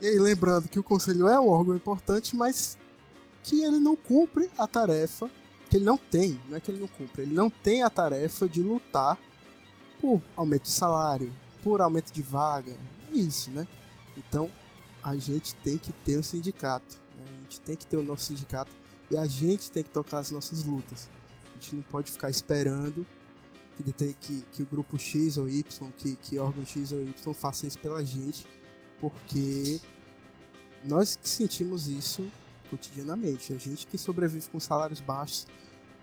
E aí, lembrando que o conselho é um órgão importante, mas que ele não cumpre a tarefa, que ele não tem, não é que ele não cumpre, ele não tem a tarefa de lutar por aumento de salário, por aumento de vaga, isso, né? Então, a gente tem que ter um sindicato, né? a gente tem que ter o nosso sindicato e a gente tem que tocar as nossas lutas. A gente não pode ficar esperando que, que, que o grupo X ou Y, que, que órgão X ou Y faça isso pela gente, porque nós que sentimos isso cotidianamente. A gente que sobrevive com salários baixos,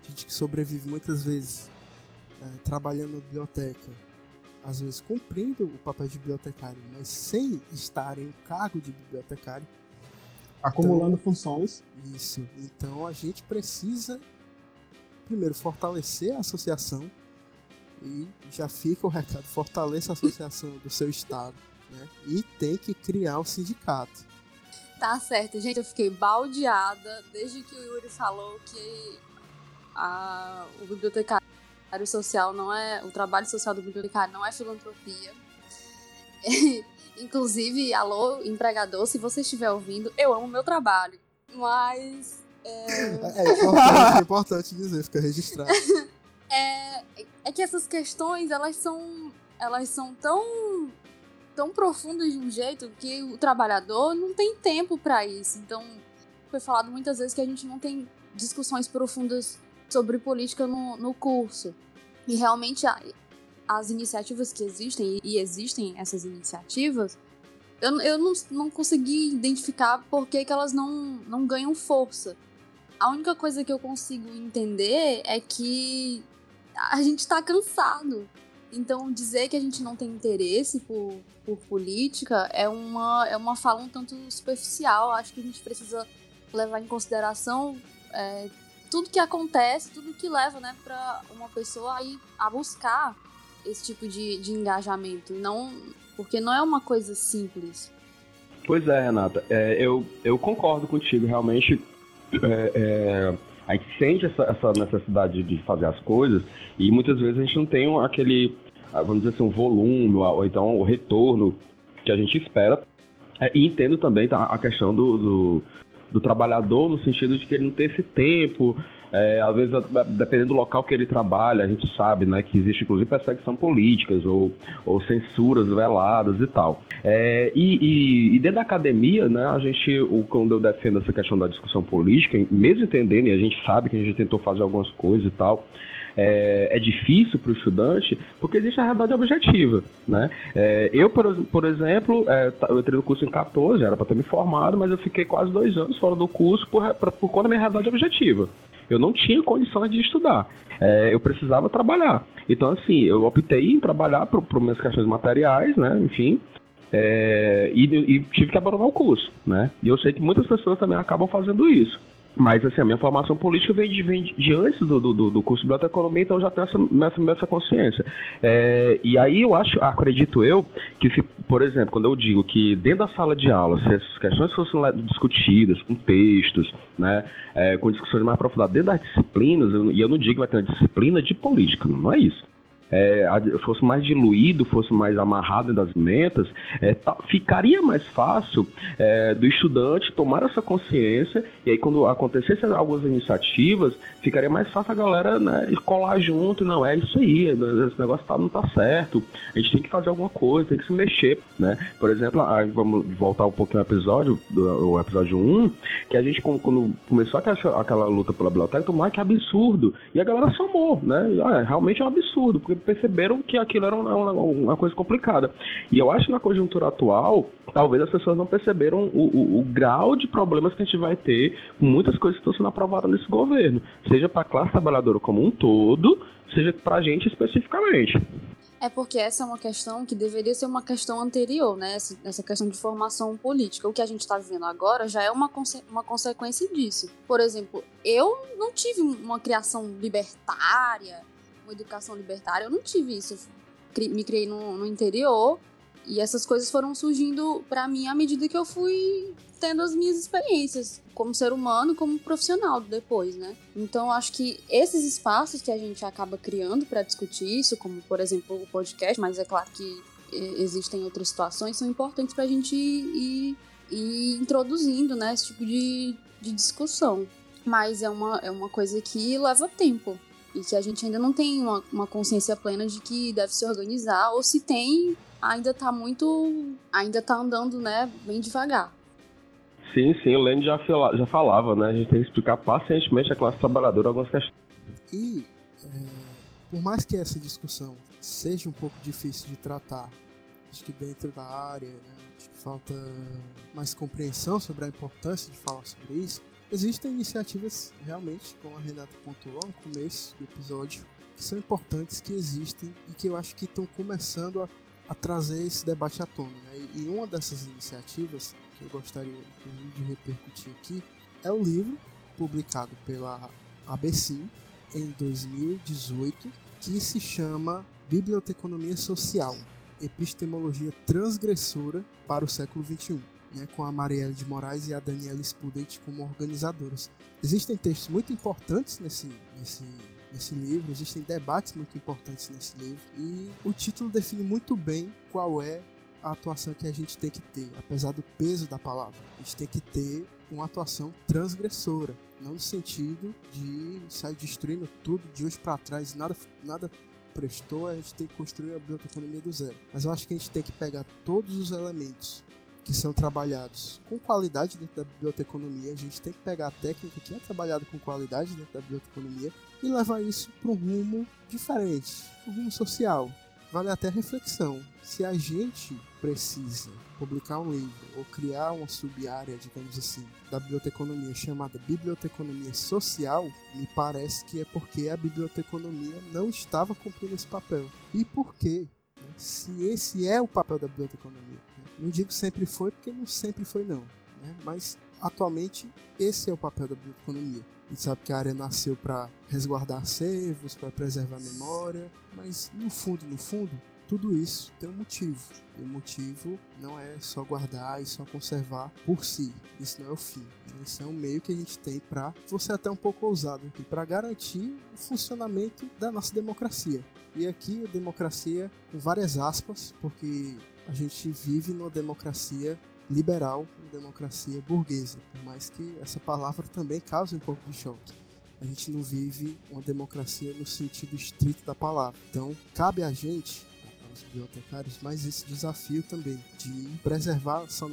a gente que sobrevive muitas vezes é, trabalhando na biblioteca, às vezes cumprindo o papel de bibliotecário, mas sem estar em um cargo de bibliotecário, acumulando então, funções. Isso. Então a gente precisa primeiro fortalecer a associação e já fica o recado, fortaleça a associação do seu estado, né? E tem que criar o um sindicato. Tá certo, gente, eu fiquei baldeada desde que o Yuri falou que a, o bibliotecário social não é, o trabalho social do bibliotecário não é filantropia. Inclusive, alô, empregador, se você estiver ouvindo, eu amo meu trabalho. Mas. É, é, importante, é importante dizer, fica registrado. é, é que essas questões, elas são. Elas são tão. tão profundas de um jeito que o trabalhador não tem tempo para isso. Então, foi falado muitas vezes que a gente não tem discussões profundas sobre política no, no curso. E realmente as iniciativas que existem, e existem essas iniciativas, eu, eu não, não consegui identificar por que, que elas não, não ganham força. A única coisa que eu consigo entender é que a gente está cansado. Então, dizer que a gente não tem interesse por, por política é uma, é uma fala um tanto superficial. Acho que a gente precisa levar em consideração é, tudo que acontece, tudo que leva né, para uma pessoa a, ir, a buscar esse tipo de, de engajamento, não porque não é uma coisa simples. Pois é, Renata, é, eu, eu concordo contigo, realmente é, é, a gente sente essa, essa, necessidade de fazer as coisas e muitas vezes a gente não tem aquele, vamos dizer assim, um volume ou então o retorno que a gente espera. É, e entendo também tá, a questão do, do, do trabalhador no sentido de que ele não tem esse tempo, é, às vezes, dependendo do local que ele trabalha, a gente sabe né, que existe inclusive perseguição políticas ou, ou censuras veladas e tal. É, e, e, e, dentro da academia, né, a gente, o, quando eu defendo essa questão da discussão política, mesmo entendendo, e a gente sabe que a gente tentou fazer algumas coisas e tal, é, é difícil para o estudante porque existe a realidade objetiva. Né? É, eu, por, por exemplo, é, eu entrei no curso em 14, era para ter me formado, mas eu fiquei quase dois anos fora do curso por, por, por conta da minha realidade objetiva. Eu não tinha condições de estudar. É, eu precisava trabalhar. Então, assim, eu optei em trabalhar para minhas questões materiais, né? Enfim. É, e, e, tive que abandonar o curso, né? E eu sei que muitas pessoas também acabam fazendo isso. Mas, assim, a minha formação política vem de, vem de antes do, do, do curso de Biblioteconomia, então eu já tenho essa, essa, essa consciência. É, e aí eu acho, acredito eu, que se, por exemplo, quando eu digo que dentro da sala de aula, se essas questões fossem discutidas com textos, né, é, com discussões mais aprofundadas dentro das disciplinas, e eu não digo que vai ter uma disciplina de política, não é isso. É, fosse mais diluído, fosse mais amarrado das metas, é, tá, ficaria mais fácil é, do estudante tomar essa consciência e aí quando acontecesse algumas iniciativas, ficaria mais fácil a galera né, colar junto, não, é isso aí, esse negócio tá, não tá certo, a gente tem que fazer alguma coisa, tem que se mexer, né? Por exemplo, aí vamos voltar um pouquinho ao episódio, do, episódio 1, que a gente, quando começou aquela, aquela luta pela biblioteca, tomou que absurdo, e a galera somou, né? Ah, realmente é um absurdo, porque perceberam que aquilo era uma, uma, uma, coisa complicada. E eu acho que na conjuntura atual, talvez as pessoas não perceberam o, o, o grau de problemas que a gente vai ter com muitas coisas que estão sendo aprovadas nesse governo, seja para a classe trabalhadora como um todo, seja para a gente especificamente. É porque essa é uma questão que deveria ser uma questão anterior, né? Essa, essa questão de formação política. O que a gente está vivendo agora já é uma, conse uma consequência disso. Por exemplo, eu não tive uma criação libertária, uma educação libertária, eu não tive isso. Eu me criei no, no interior e essas coisas foram surgindo para mim à medida que eu fui tendo as minhas experiências como ser humano como profissional depois, né? Então acho que esses espaços que a gente acaba criando para discutir isso, como por exemplo o podcast, mas é claro que existem outras situações, são importantes para a gente ir, ir, introduzindo, né, esse tipo de, de discussão. Mas é uma, é uma coisa que leva tempo e que a gente ainda não tem uma, uma consciência plena de que deve se organizar, ou se tem, ainda tá muito. ainda tá andando, né, bem devagar. Sim, sim, o Lenny já, já falava, né? A gente tem que explicar pacientemente a classe trabalhadora algumas questões. E, é, por mais que essa discussão seja um pouco difícil de tratar, acho que dentro da área, né, acho que falta mais compreensão sobre a importância de falar sobre isso, existem iniciativas realmente, como a Renata pontuou no começo do episódio, que são importantes, que existem e que eu acho que estão começando a, a trazer esse debate à tona. Né? E uma dessas iniciativas que eu gostaria de repercutir aqui é o livro publicado pela ABC em 2018 que se chama Biblioteconomia Social Epistemologia Transgressora para o século XXI, né, com a Marielle de Moraes e a Daniela Spudent como organizadoras. Existem textos muito importantes nesse, nesse, nesse livro, existem debates muito importantes nesse livro, e o título define muito bem qual é a atuação que a gente tem que ter, apesar do peso da palavra. A gente tem que ter uma atuação transgressora, não no sentido de sair destruindo tudo de hoje para trás, nada, nada prestou, a gente tem que construir a bioeconomia do zero. Mas eu acho que a gente tem que pegar todos os elementos que são trabalhados com qualidade dentro da bioteconomia, a gente tem que pegar a técnica que é trabalhada com qualidade dentro da bioteconomia e levar isso para um rumo diferente, um rumo social, vale até reflexão. Se a gente precisa publicar um livro ou criar uma sub-área, digamos assim, da biblioteconomia chamada biblioteconomia social, me parece que é porque a biblioteconomia não estava cumprindo esse papel. E por quê? Se esse é o papel da biblioteconomia. Não digo sempre foi, porque não sempre foi não. Né? Mas atualmente esse é o papel da biblioteconomia. A gente sabe que a área nasceu para resguardar acervos, para preservar a memória, mas no fundo, no fundo, tudo isso tem um motivo. E o motivo não é só guardar e só conservar por si. Isso não é o fim. Isso é um meio que a gente tem para, você até um pouco ousado aqui, para garantir o funcionamento da nossa democracia. E aqui a democracia com várias aspas, porque a gente vive numa democracia liberal e democracia burguesa, por mais que essa palavra também cause um pouco de choque. A gente não vive uma democracia no sentido estrito da palavra. Então, cabe a gente, aos bibliotecários, mais esse desafio também de preservar essa,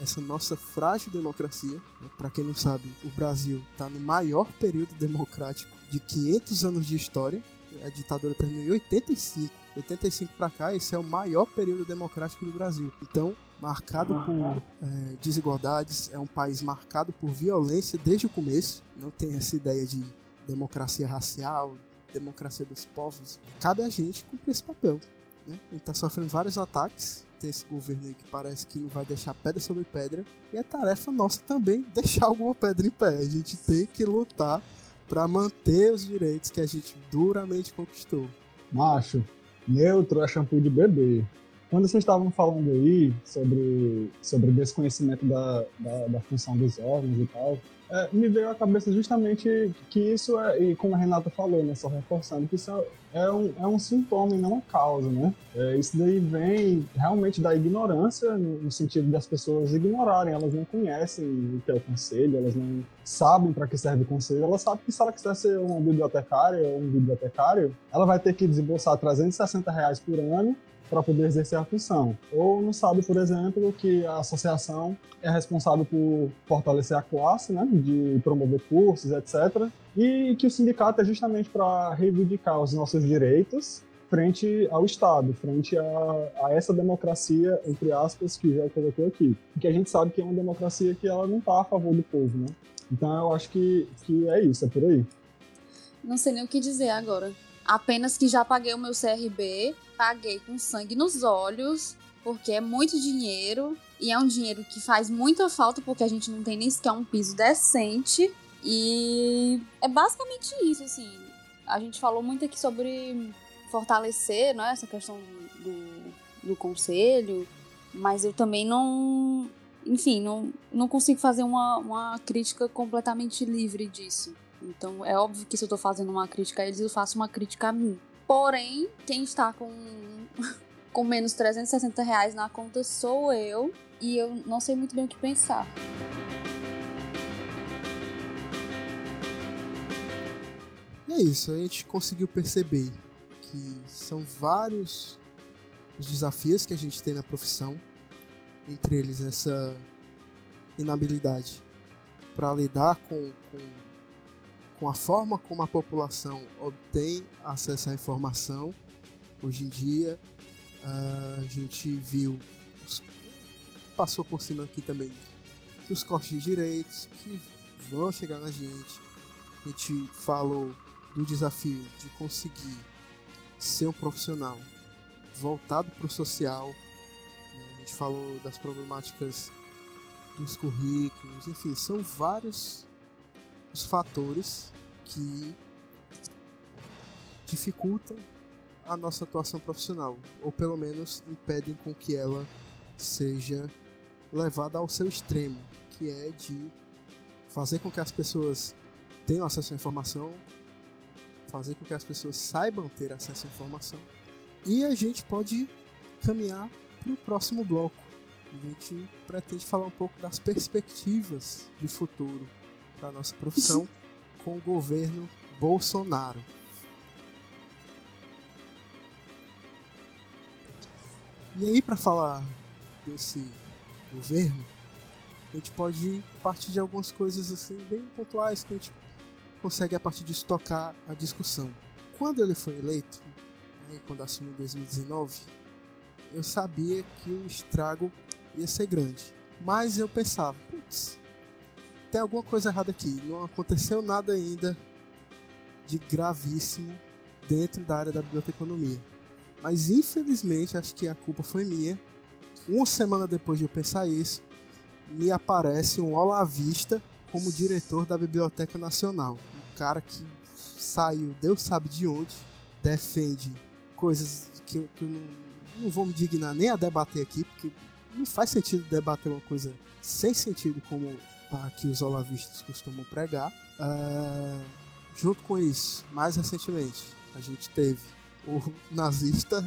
essa nossa frágil democracia. Para quem não sabe, o Brasil está no maior período democrático de 500 anos de história. A ditadura terminou em 85. 85 para cá, esse é o maior período democrático do Brasil. Então, marcado por é, desigualdades, é um país marcado por violência desde o começo. Não tem essa ideia de democracia racial, democracia dos povos. Cabe a gente cumprir esse papel. Né? A gente está sofrendo vários ataques. Tem esse governo aí que parece que não vai deixar pedra sobre pedra. E é tarefa nossa também deixar alguma pedra em pé. A gente tem que lutar para manter os direitos que a gente duramente conquistou. Macho, neutro é shampoo de bebê. Quando vocês estavam falando aí sobre, sobre desconhecimento da, da, da função dos órgãos e tal, é, me veio à cabeça justamente que isso é, e como a Renata falou, né, só reforçando, que isso é, é um, é um sintoma e não uma causa, né? É, isso daí vem realmente da ignorância, no, no, sentido das pessoas ignorarem, elas não conhecem o que é o conselho, elas não sabem para que serve o conselho, elas sabem que se ela quiser ser uma bibliotecária ou um bibliotecário, ela vai ter que desembolsar 360 reais por ano para poder exercer a função. Ou não sabe, por exemplo, que a associação é responsável por fortalecer a classe, né, de promover cursos, etc. E que o sindicato é justamente para reivindicar os nossos direitos frente ao Estado, frente a, a, essa democracia, entre aspas, que já colocou aqui. Porque a gente sabe que é uma democracia que ela não está a favor do povo, né? Então eu acho que, que é isso, é por aí. Não sei nem o que dizer agora. Apenas que já paguei o meu CRB, paguei com sangue nos olhos, porque é muito dinheiro e é um dinheiro que faz muita falta porque a gente não tem nem sequer um piso decente. E é basicamente isso, assim. A gente falou muito aqui sobre fortalecer né, essa questão do, do conselho, mas eu também não. Enfim, não, não consigo fazer uma, uma crítica completamente livre disso. Então é óbvio que se eu tô fazendo uma crítica a eles, eu faço uma crítica a mim. Porém, quem está com, com menos 360 reais na conta sou eu. E eu não sei muito bem o que pensar. É isso, a gente conseguiu perceber que são vários os desafios que a gente tem na profissão, entre eles essa inabilidade para lidar com, com com a forma como a população obtém acesso à informação. Hoje em dia, a gente viu, passou por cima aqui também, os cortes de direitos que vão chegar na gente. A gente falou do desafio de conseguir ser um profissional voltado para o social. A gente falou das problemáticas dos currículos, enfim, são vários os fatores que dificultam a nossa atuação profissional, ou pelo menos impedem com que ela seja levada ao seu extremo, que é de fazer com que as pessoas tenham acesso à informação, fazer com que as pessoas saibam ter acesso à informação. E a gente pode caminhar para o próximo bloco. A gente pretende falar um pouco das perspectivas de futuro para nossa profissão com o governo Bolsonaro. E aí, para falar desse governo, a gente pode partir de algumas coisas assim bem pontuais que a gente consegue a partir disso tocar a discussão. Quando ele foi eleito, né, quando assumiu em 2019, eu sabia que o estrago ia ser grande. Mas eu pensava, putz, tem alguma coisa errada aqui. Não aconteceu nada ainda de gravíssimo dentro da área da biblioteconomia. Mas infelizmente acho que a culpa foi minha. Uma semana depois de eu pensar isso, me aparece um olavista como diretor da Biblioteca Nacional. Um cara que saiu, Deus sabe de onde, defende coisas que eu, que eu não, não vou me dignar nem a debater aqui, porque não faz sentido debater uma coisa sem sentido como que os olavistas costumam pregar. Uh, junto com isso, mais recentemente, a gente teve o nazista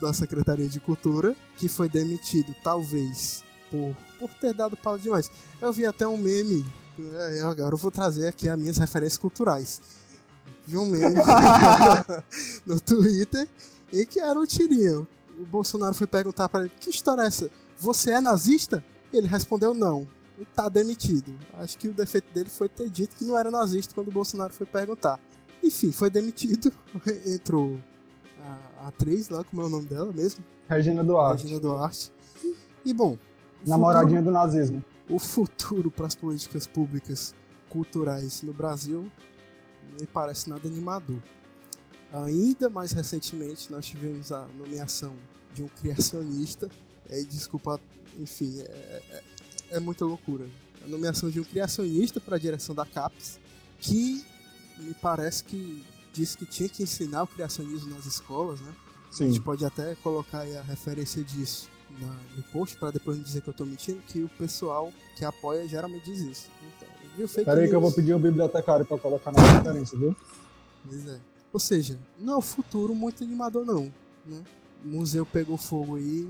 da Secretaria de Cultura, que foi demitido, talvez, por, por ter dado pau demais. Eu vi até um meme, é, agora eu vou trazer aqui as minhas referências culturais. Vi um meme no Twitter e que era um tirinho. O Bolsonaro foi perguntar para ele: que história é essa? Você é nazista? Ele respondeu não tá demitido. Acho que o defeito dele foi ter dito que não era nazista quando o Bolsonaro foi perguntar. Enfim, foi demitido. Entrou a atriz lá, como é o nome dela mesmo? Regina Duarte. Regina Duarte. E bom. Namoradinha futuro, do nazismo. O futuro para as políticas públicas culturais no Brasil me parece nada animador. Ainda mais recentemente, nós tivemos a nomeação de um criacionista. É, desculpa, enfim, é, é é muita loucura. A nomeação de um criacionista para a direção da CAPES, que me parece que disse que tinha que ensinar o criacionismo nas escolas, né? Sim. A gente pode até colocar a referência disso na, no post para depois não dizer que eu tô mentindo, que o pessoal que apoia geralmente diz isso. Então, viu? Fake Peraí que eu vou pedir o bibliotecário para colocar na referência, viu? Pois é. Ou seja, não é um futuro muito animador não, né? O museu pegou fogo aí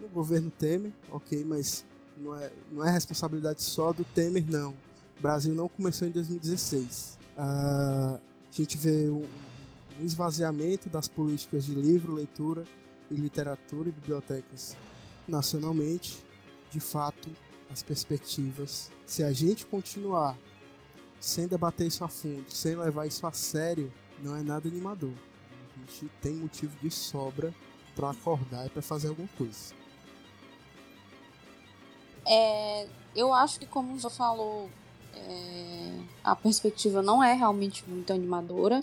no governo Temer, ok, mas não é, não é responsabilidade só do Temer, não. O Brasil não começou em 2016. Ah, a gente vê um, um esvaziamento das políticas de livro, leitura e literatura e bibliotecas nacionalmente. De fato, as perspectivas, se a gente continuar sem debater isso a fundo, sem levar isso a sério, não é nada animador. A gente tem motivo de sobra para acordar e para fazer alguma coisa. É, eu acho que, como já falou, é, a perspectiva não é realmente muito animadora.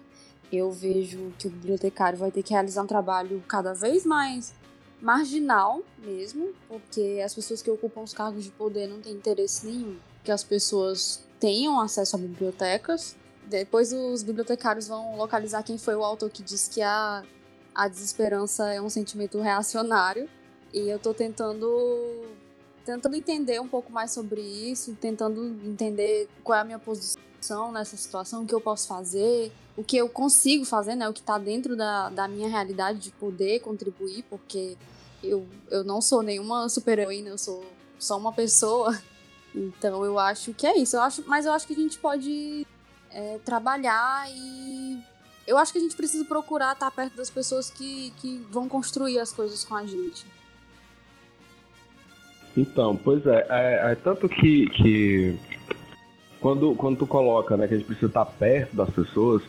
Eu vejo que o bibliotecário vai ter que realizar um trabalho cada vez mais marginal mesmo, porque as pessoas que ocupam os cargos de poder não têm interesse nenhum que as pessoas tenham acesso a bibliotecas. Depois os bibliotecários vão localizar quem foi o autor que disse que a, a desesperança é um sentimento reacionário. E eu tô tentando tentando entender um pouco mais sobre isso, tentando entender qual é a minha posição nessa situação, o que eu posso fazer, o que eu consigo fazer, né? O que está dentro da, da minha realidade de poder contribuir, porque eu, eu não sou nenhuma super-heroína, eu sou só uma pessoa. Então eu acho que é isso. Eu acho, mas eu acho que a gente pode é, trabalhar e eu acho que a gente precisa procurar estar perto das pessoas que, que vão construir as coisas com a gente. Então, pois é, é, é tanto que, que quando, quando tu coloca né, que a gente precisa estar perto das pessoas,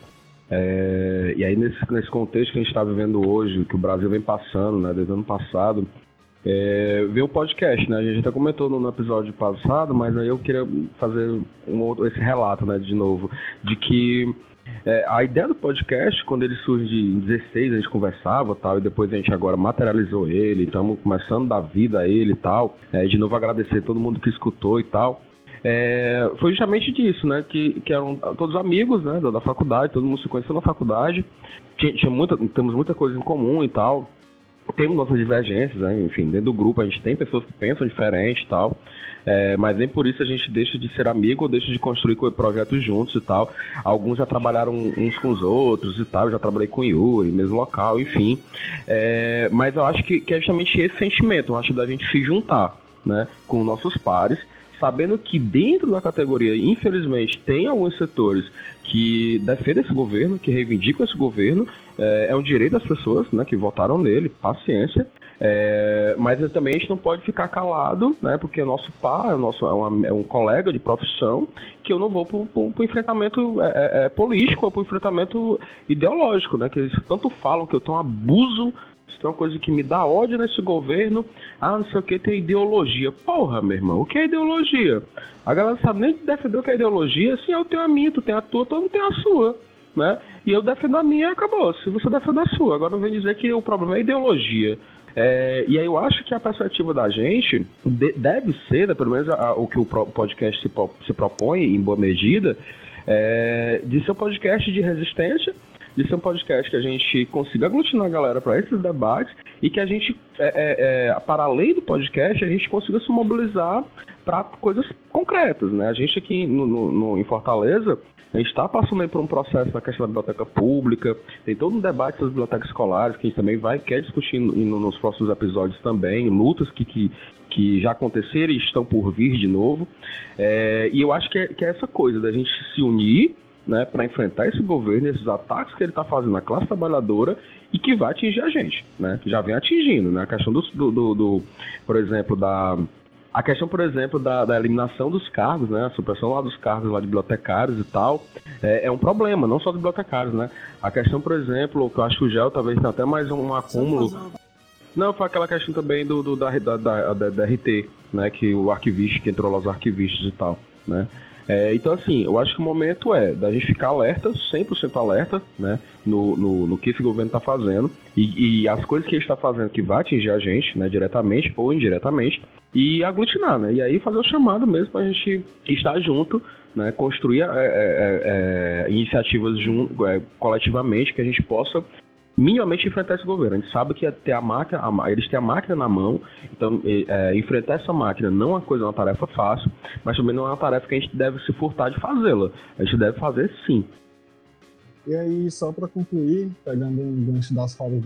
é, e aí nesse, nesse contexto que a gente está vivendo hoje, que o Brasil vem passando, né, desde o ano passado, é, ver o podcast, né? A gente até comentou no, no, episódio passado, mas aí eu queria fazer um outro, esse relato, né, de novo, de que é, a ideia do podcast, quando ele surge em 16, a gente conversava tal, e depois a gente agora materializou ele, estamos começando a dar vida a ele e tal. É, de novo agradecer todo mundo que escutou e tal. É, foi justamente disso, né? Que, que eram todos amigos né, da, da faculdade, todo mundo se conheceu na faculdade, tinha, tinha muita, temos muita coisa em comum e tal. Temos nossas divergências, né? enfim, dentro do grupo a gente tem pessoas que pensam diferente e tal. É, mas nem por isso a gente deixa de ser amigo ou deixa de construir projetos juntos e tal. Alguns já trabalharam uns com os outros e tal, eu já trabalhei com o Yuri, mesmo local, enfim. É, mas eu acho que, que, é justamente esse sentimento, eu acho da gente se juntar né, com nossos pares sabendo que dentro da categoria, infelizmente, tem alguns setores que defendem esse governo, que reivindicam esse governo, é, é um direito das pessoas né, que votaram nele, paciência, é, mas também a gente não pode ficar calado, né? Porque é nosso pai, é, nosso, é, uma, é um colega de profissão, que eu não vou para o enfrentamento é, é, é, político ou para o enfrentamento ideológico, né? Que eles tanto falam que eu tenho um abuso isso é uma coisa que me dá ódio nesse governo. Ah, não sei o que, tem ideologia. Porra, meu irmão, o que é ideologia? A galera sabe nem defender o que é ideologia. Assim, eu tenho a minha, tu tem a tua, todo mundo tem a sua. Né? E eu defendo a minha acabou. Se você defende a sua. Agora não vem dizer que o problema é ideologia. É, e aí eu acho que a perspectiva da gente de, deve ser, né, pelo menos a, o que o podcast se, se propõe, em boa medida, é, de ser um podcast de resistência, de ser um podcast que a gente consiga aglutinar a galera para esses debates e que a gente, é, é, é, para além do podcast, a gente consiga se mobilizar para coisas concretas, né? A gente aqui no, no, no em Fortaleza, a gente está passando aí por um processo na questão da biblioteca pública, tem todo um debate sobre bibliotecas escolares que a gente também vai quer discutir no, nos próximos episódios também, lutas que, que, que já aconteceram e estão por vir de novo. É, e eu acho que é, que é essa coisa da gente se unir né, para enfrentar esse governo, esses ataques que ele está fazendo na classe trabalhadora e que vai atingir a gente, né, que já vem atingindo, né, a questão do, do, do, do por exemplo, da a questão, por exemplo, da, da, eliminação dos cargos, né, a supressão lá dos cargos lá de bibliotecários e tal, é, é um problema, não só de bibliotecários, né, a questão, por exemplo, que eu acho que o GEL talvez tenha até mais um acúmulo... Não, foi aquela questão também do, do da, da, da, da, RT, né, que o arquivista, que entrou lá os arquivistas e tal, né, é, então, assim, eu acho que o momento é da gente ficar alerta, 100% alerta, né, no, no, no, que esse governo está fazendo. E, e, as coisas que ele está fazendo que vai atingir a gente, né, diretamente ou indiretamente, e aglutinar, né, e aí fazer o chamado mesmo para a gente estar junto, né, construir é, é, é, é iniciativas junto, é, coletivamente que a gente possa minimamente enfrentar esse governo. A gente sabe que é ter a máquina, a, eles têm a máquina na mão, então é, enfrentar essa máquina não é uma coisa, uma tarefa fácil, mas também não é uma tarefa que a gente deve se furtar de fazê-la. A gente deve fazer sim. E aí, só para concluir, pegando um gancho das falas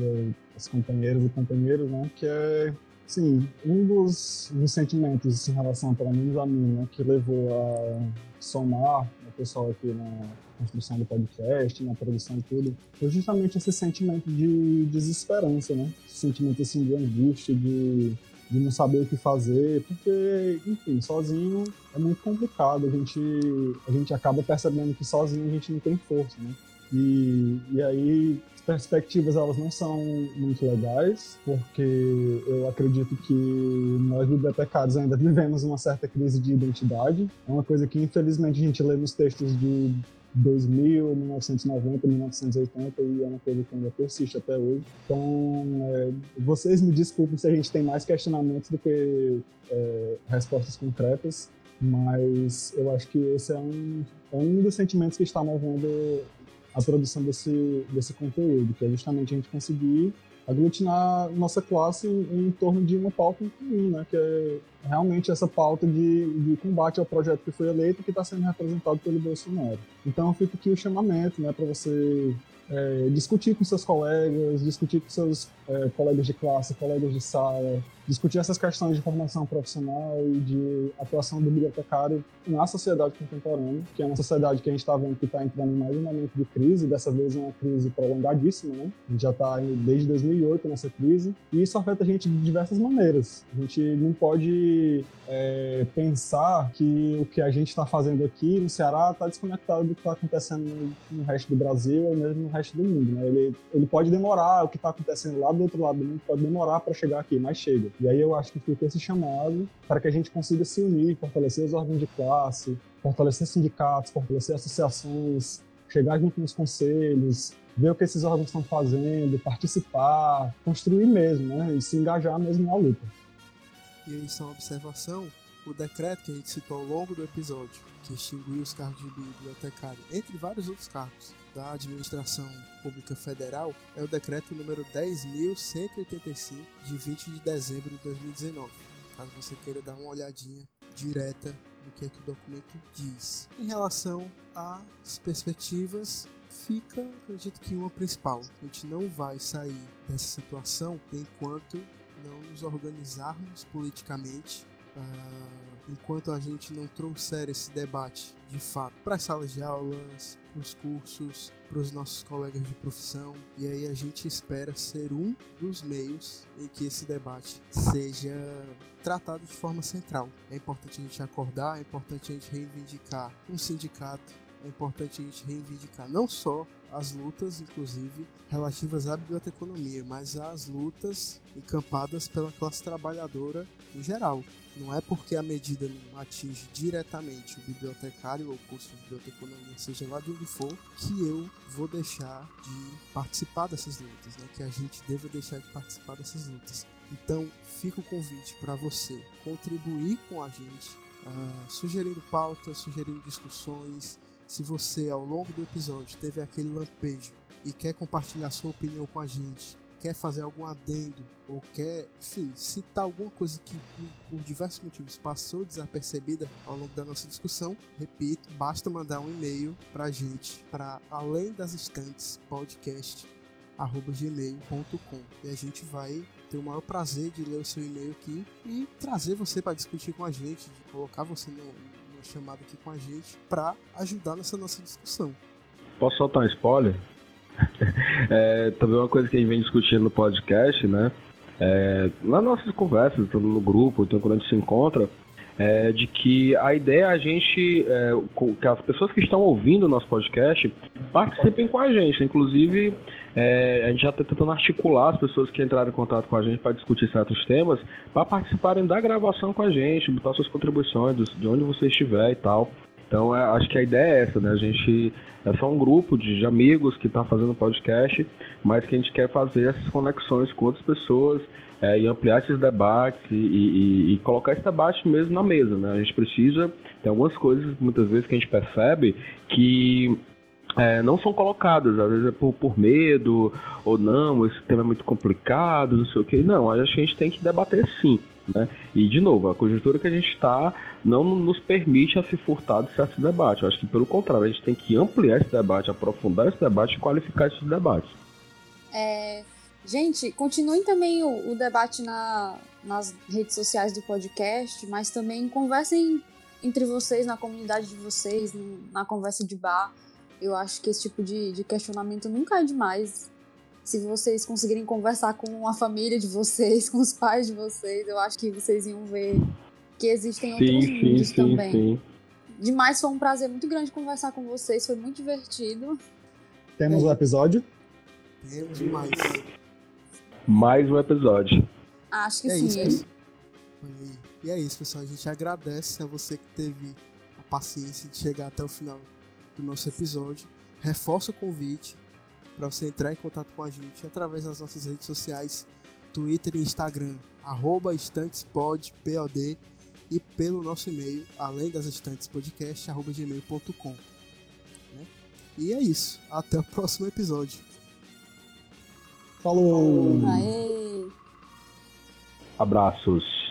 das companheiras e companheiros, né, que é, sim, um dos, dos sentimentos em relação, pelo menos a mim, né, que levou a somar o pessoal aqui na construção do podcast, na produção e tudo, foi justamente esse sentimento de desesperança, né? Esse sentimento assim de angústia, de, de não saber o que fazer, porque, enfim, sozinho é muito complicado. A gente, a gente acaba percebendo que sozinho a gente não tem força, né? E, e aí as perspectivas elas não são muito legais, porque eu acredito que nós bibliotecários ainda vivemos uma certa crise de identidade. É uma coisa que infelizmente a gente lê nos textos de 2000, 1990, 1980 e é uma coisa que ainda persiste até hoje. Então, é, vocês me desculpem se a gente tem mais questionamentos do que é, respostas concretas, mas eu acho que esse é um, é um dos sentimentos que está movendo a produção desse, desse conteúdo, que é justamente a gente conseguir aglutinar nossa classe em, em torno de uma pauta em comum, né, que é realmente essa pauta de, de combate ao projeto que foi eleito e que está sendo representado pelo Bolsonaro. Então fica aqui o chamamento né, para você é, discutir com seus colegas, discutir com seus é, colegas de classe, colegas de sala, discutir essas questões de formação profissional e de atuação do bibliotecário na sociedade contemporânea, que é uma sociedade que a gente está vendo que está entrando mais um momento de crise, dessa vez uma crise prolongadíssima, né? A gente já está desde 2008 nessa crise, e isso afeta a gente de diversas maneiras. A gente não pode é, pensar que o que a gente está fazendo aqui no Ceará está desconectado do que está acontecendo no resto do Brasil ou mesmo no resto do mundo, né? Ele, ele pode demorar, o que está acontecendo lá do outro lado do mundo pode demorar para chegar aqui, mas chega. E aí eu acho que fica esse chamado para que a gente consiga se unir, fortalecer os órgãos de classe, fortalecer sindicatos, fortalecer associações, chegar junto nos conselhos, ver o que esses órgãos estão fazendo, participar, construir mesmo, né? E se engajar mesmo na luta. E aí, só uma observação: o decreto que a gente citou ao longo do episódio, que extinguiu os cargos de bibliotecário, entre vários outros cargos, da Administração Pública Federal é o decreto número 10.185 de 20 de dezembro de 2019. Caso você queira dar uma olhadinha direta no que é que o documento diz. Em relação às perspectivas, fica, acredito que uma principal. A gente não vai sair dessa situação enquanto não nos organizarmos politicamente uh, enquanto a gente não trouxer esse debate de fato para as salas de aulas, para os cursos, para os nossos colegas de profissão, e aí a gente espera ser um dos meios em que esse debate seja tratado de forma central. É importante a gente acordar, é importante a gente reivindicar um sindicato, é importante a gente reivindicar não só as lutas, inclusive, relativas à biblioteconomia, mas as lutas encampadas pela classe trabalhadora em geral. Não é porque a medida não atinge diretamente o bibliotecário ou o curso de biblioteconomia, seja lá de onde for, que eu vou deixar de participar dessas lutas, né? que a gente deva deixar de participar dessas lutas. Então, fica o convite para você contribuir com a gente, uh, sugerindo pautas, sugerindo discussões, se você, ao longo do episódio, teve aquele lampejo e quer compartilhar sua opinião com a gente, quer fazer algum adendo ou quer, enfim, citar alguma coisa que por, diversos motivos passou desapercebida ao longo da nossa discussão, repito, basta mandar um e-mail para a gente para além das estantes podcast gmail.com e a gente vai ter o maior prazer de ler o seu e-mail aqui e trazer você para discutir com a gente, de colocar você no, chamado aqui com a gente para ajudar nessa nossa discussão. Posso soltar um spoiler? é, também uma coisa que a gente vem discutindo no podcast, né? É, nas nossas conversas, no grupo, então quando a gente se encontra, é, de que a ideia é a gente, é, que as pessoas que estão ouvindo o nosso podcast participem com a gente. Inclusive, é, a gente já está tentando articular as pessoas que entraram em contato com a gente para discutir certos temas, para participarem da gravação com a gente, botar suas contribuições, de onde você estiver e tal. Então, é, acho que a ideia é essa, né? A gente é só um grupo de, de amigos que está fazendo podcast, mas que a gente quer fazer essas conexões com outras pessoas é, e ampliar esses debates e, e, e, colocar esse debate mesmo na mesa, né? A gente precisa, tem algumas coisas muitas vezes que a gente percebe que é, não são colocadas, às vezes é por, por, medo, ou não, esse tema é muito complicado, não sei o que. Não, acho que a gente tem que debater sim. Né? E, de novo, a conjuntura que a gente está não nos permite a se furtar de certo debate. Eu acho que, pelo contrário, a gente tem que ampliar esse debate, aprofundar esse debate e qualificar esses debates. É, gente, continuem também o, o debate na, nas redes sociais do podcast, mas também conversem entre vocês, na comunidade de vocês, na conversa de bar. Eu acho que esse tipo de, de questionamento nunca é demais se vocês conseguirem conversar com a família de vocês, com os pais de vocês, eu acho que vocês iam ver que existem sim, outros sim, mundos sim, também. Sim. Demais, foi um prazer muito grande conversar com vocês, foi muito divertido. Temos o um episódio? Temos mais. Mais um episódio. Acho que é sim. Isso, e é isso, pessoal. A gente agradece a você que teve a paciência de chegar até o final do nosso episódio. Reforça o convite para você entrar em contato com a gente através das nossas redes sociais, Twitter e Instagram, arroba estantespod, POD, e pelo nosso e-mail, além das estantes podcast, arroba gmail.com. Né? E é isso. Até o próximo episódio. Falou! Aê! Abraços.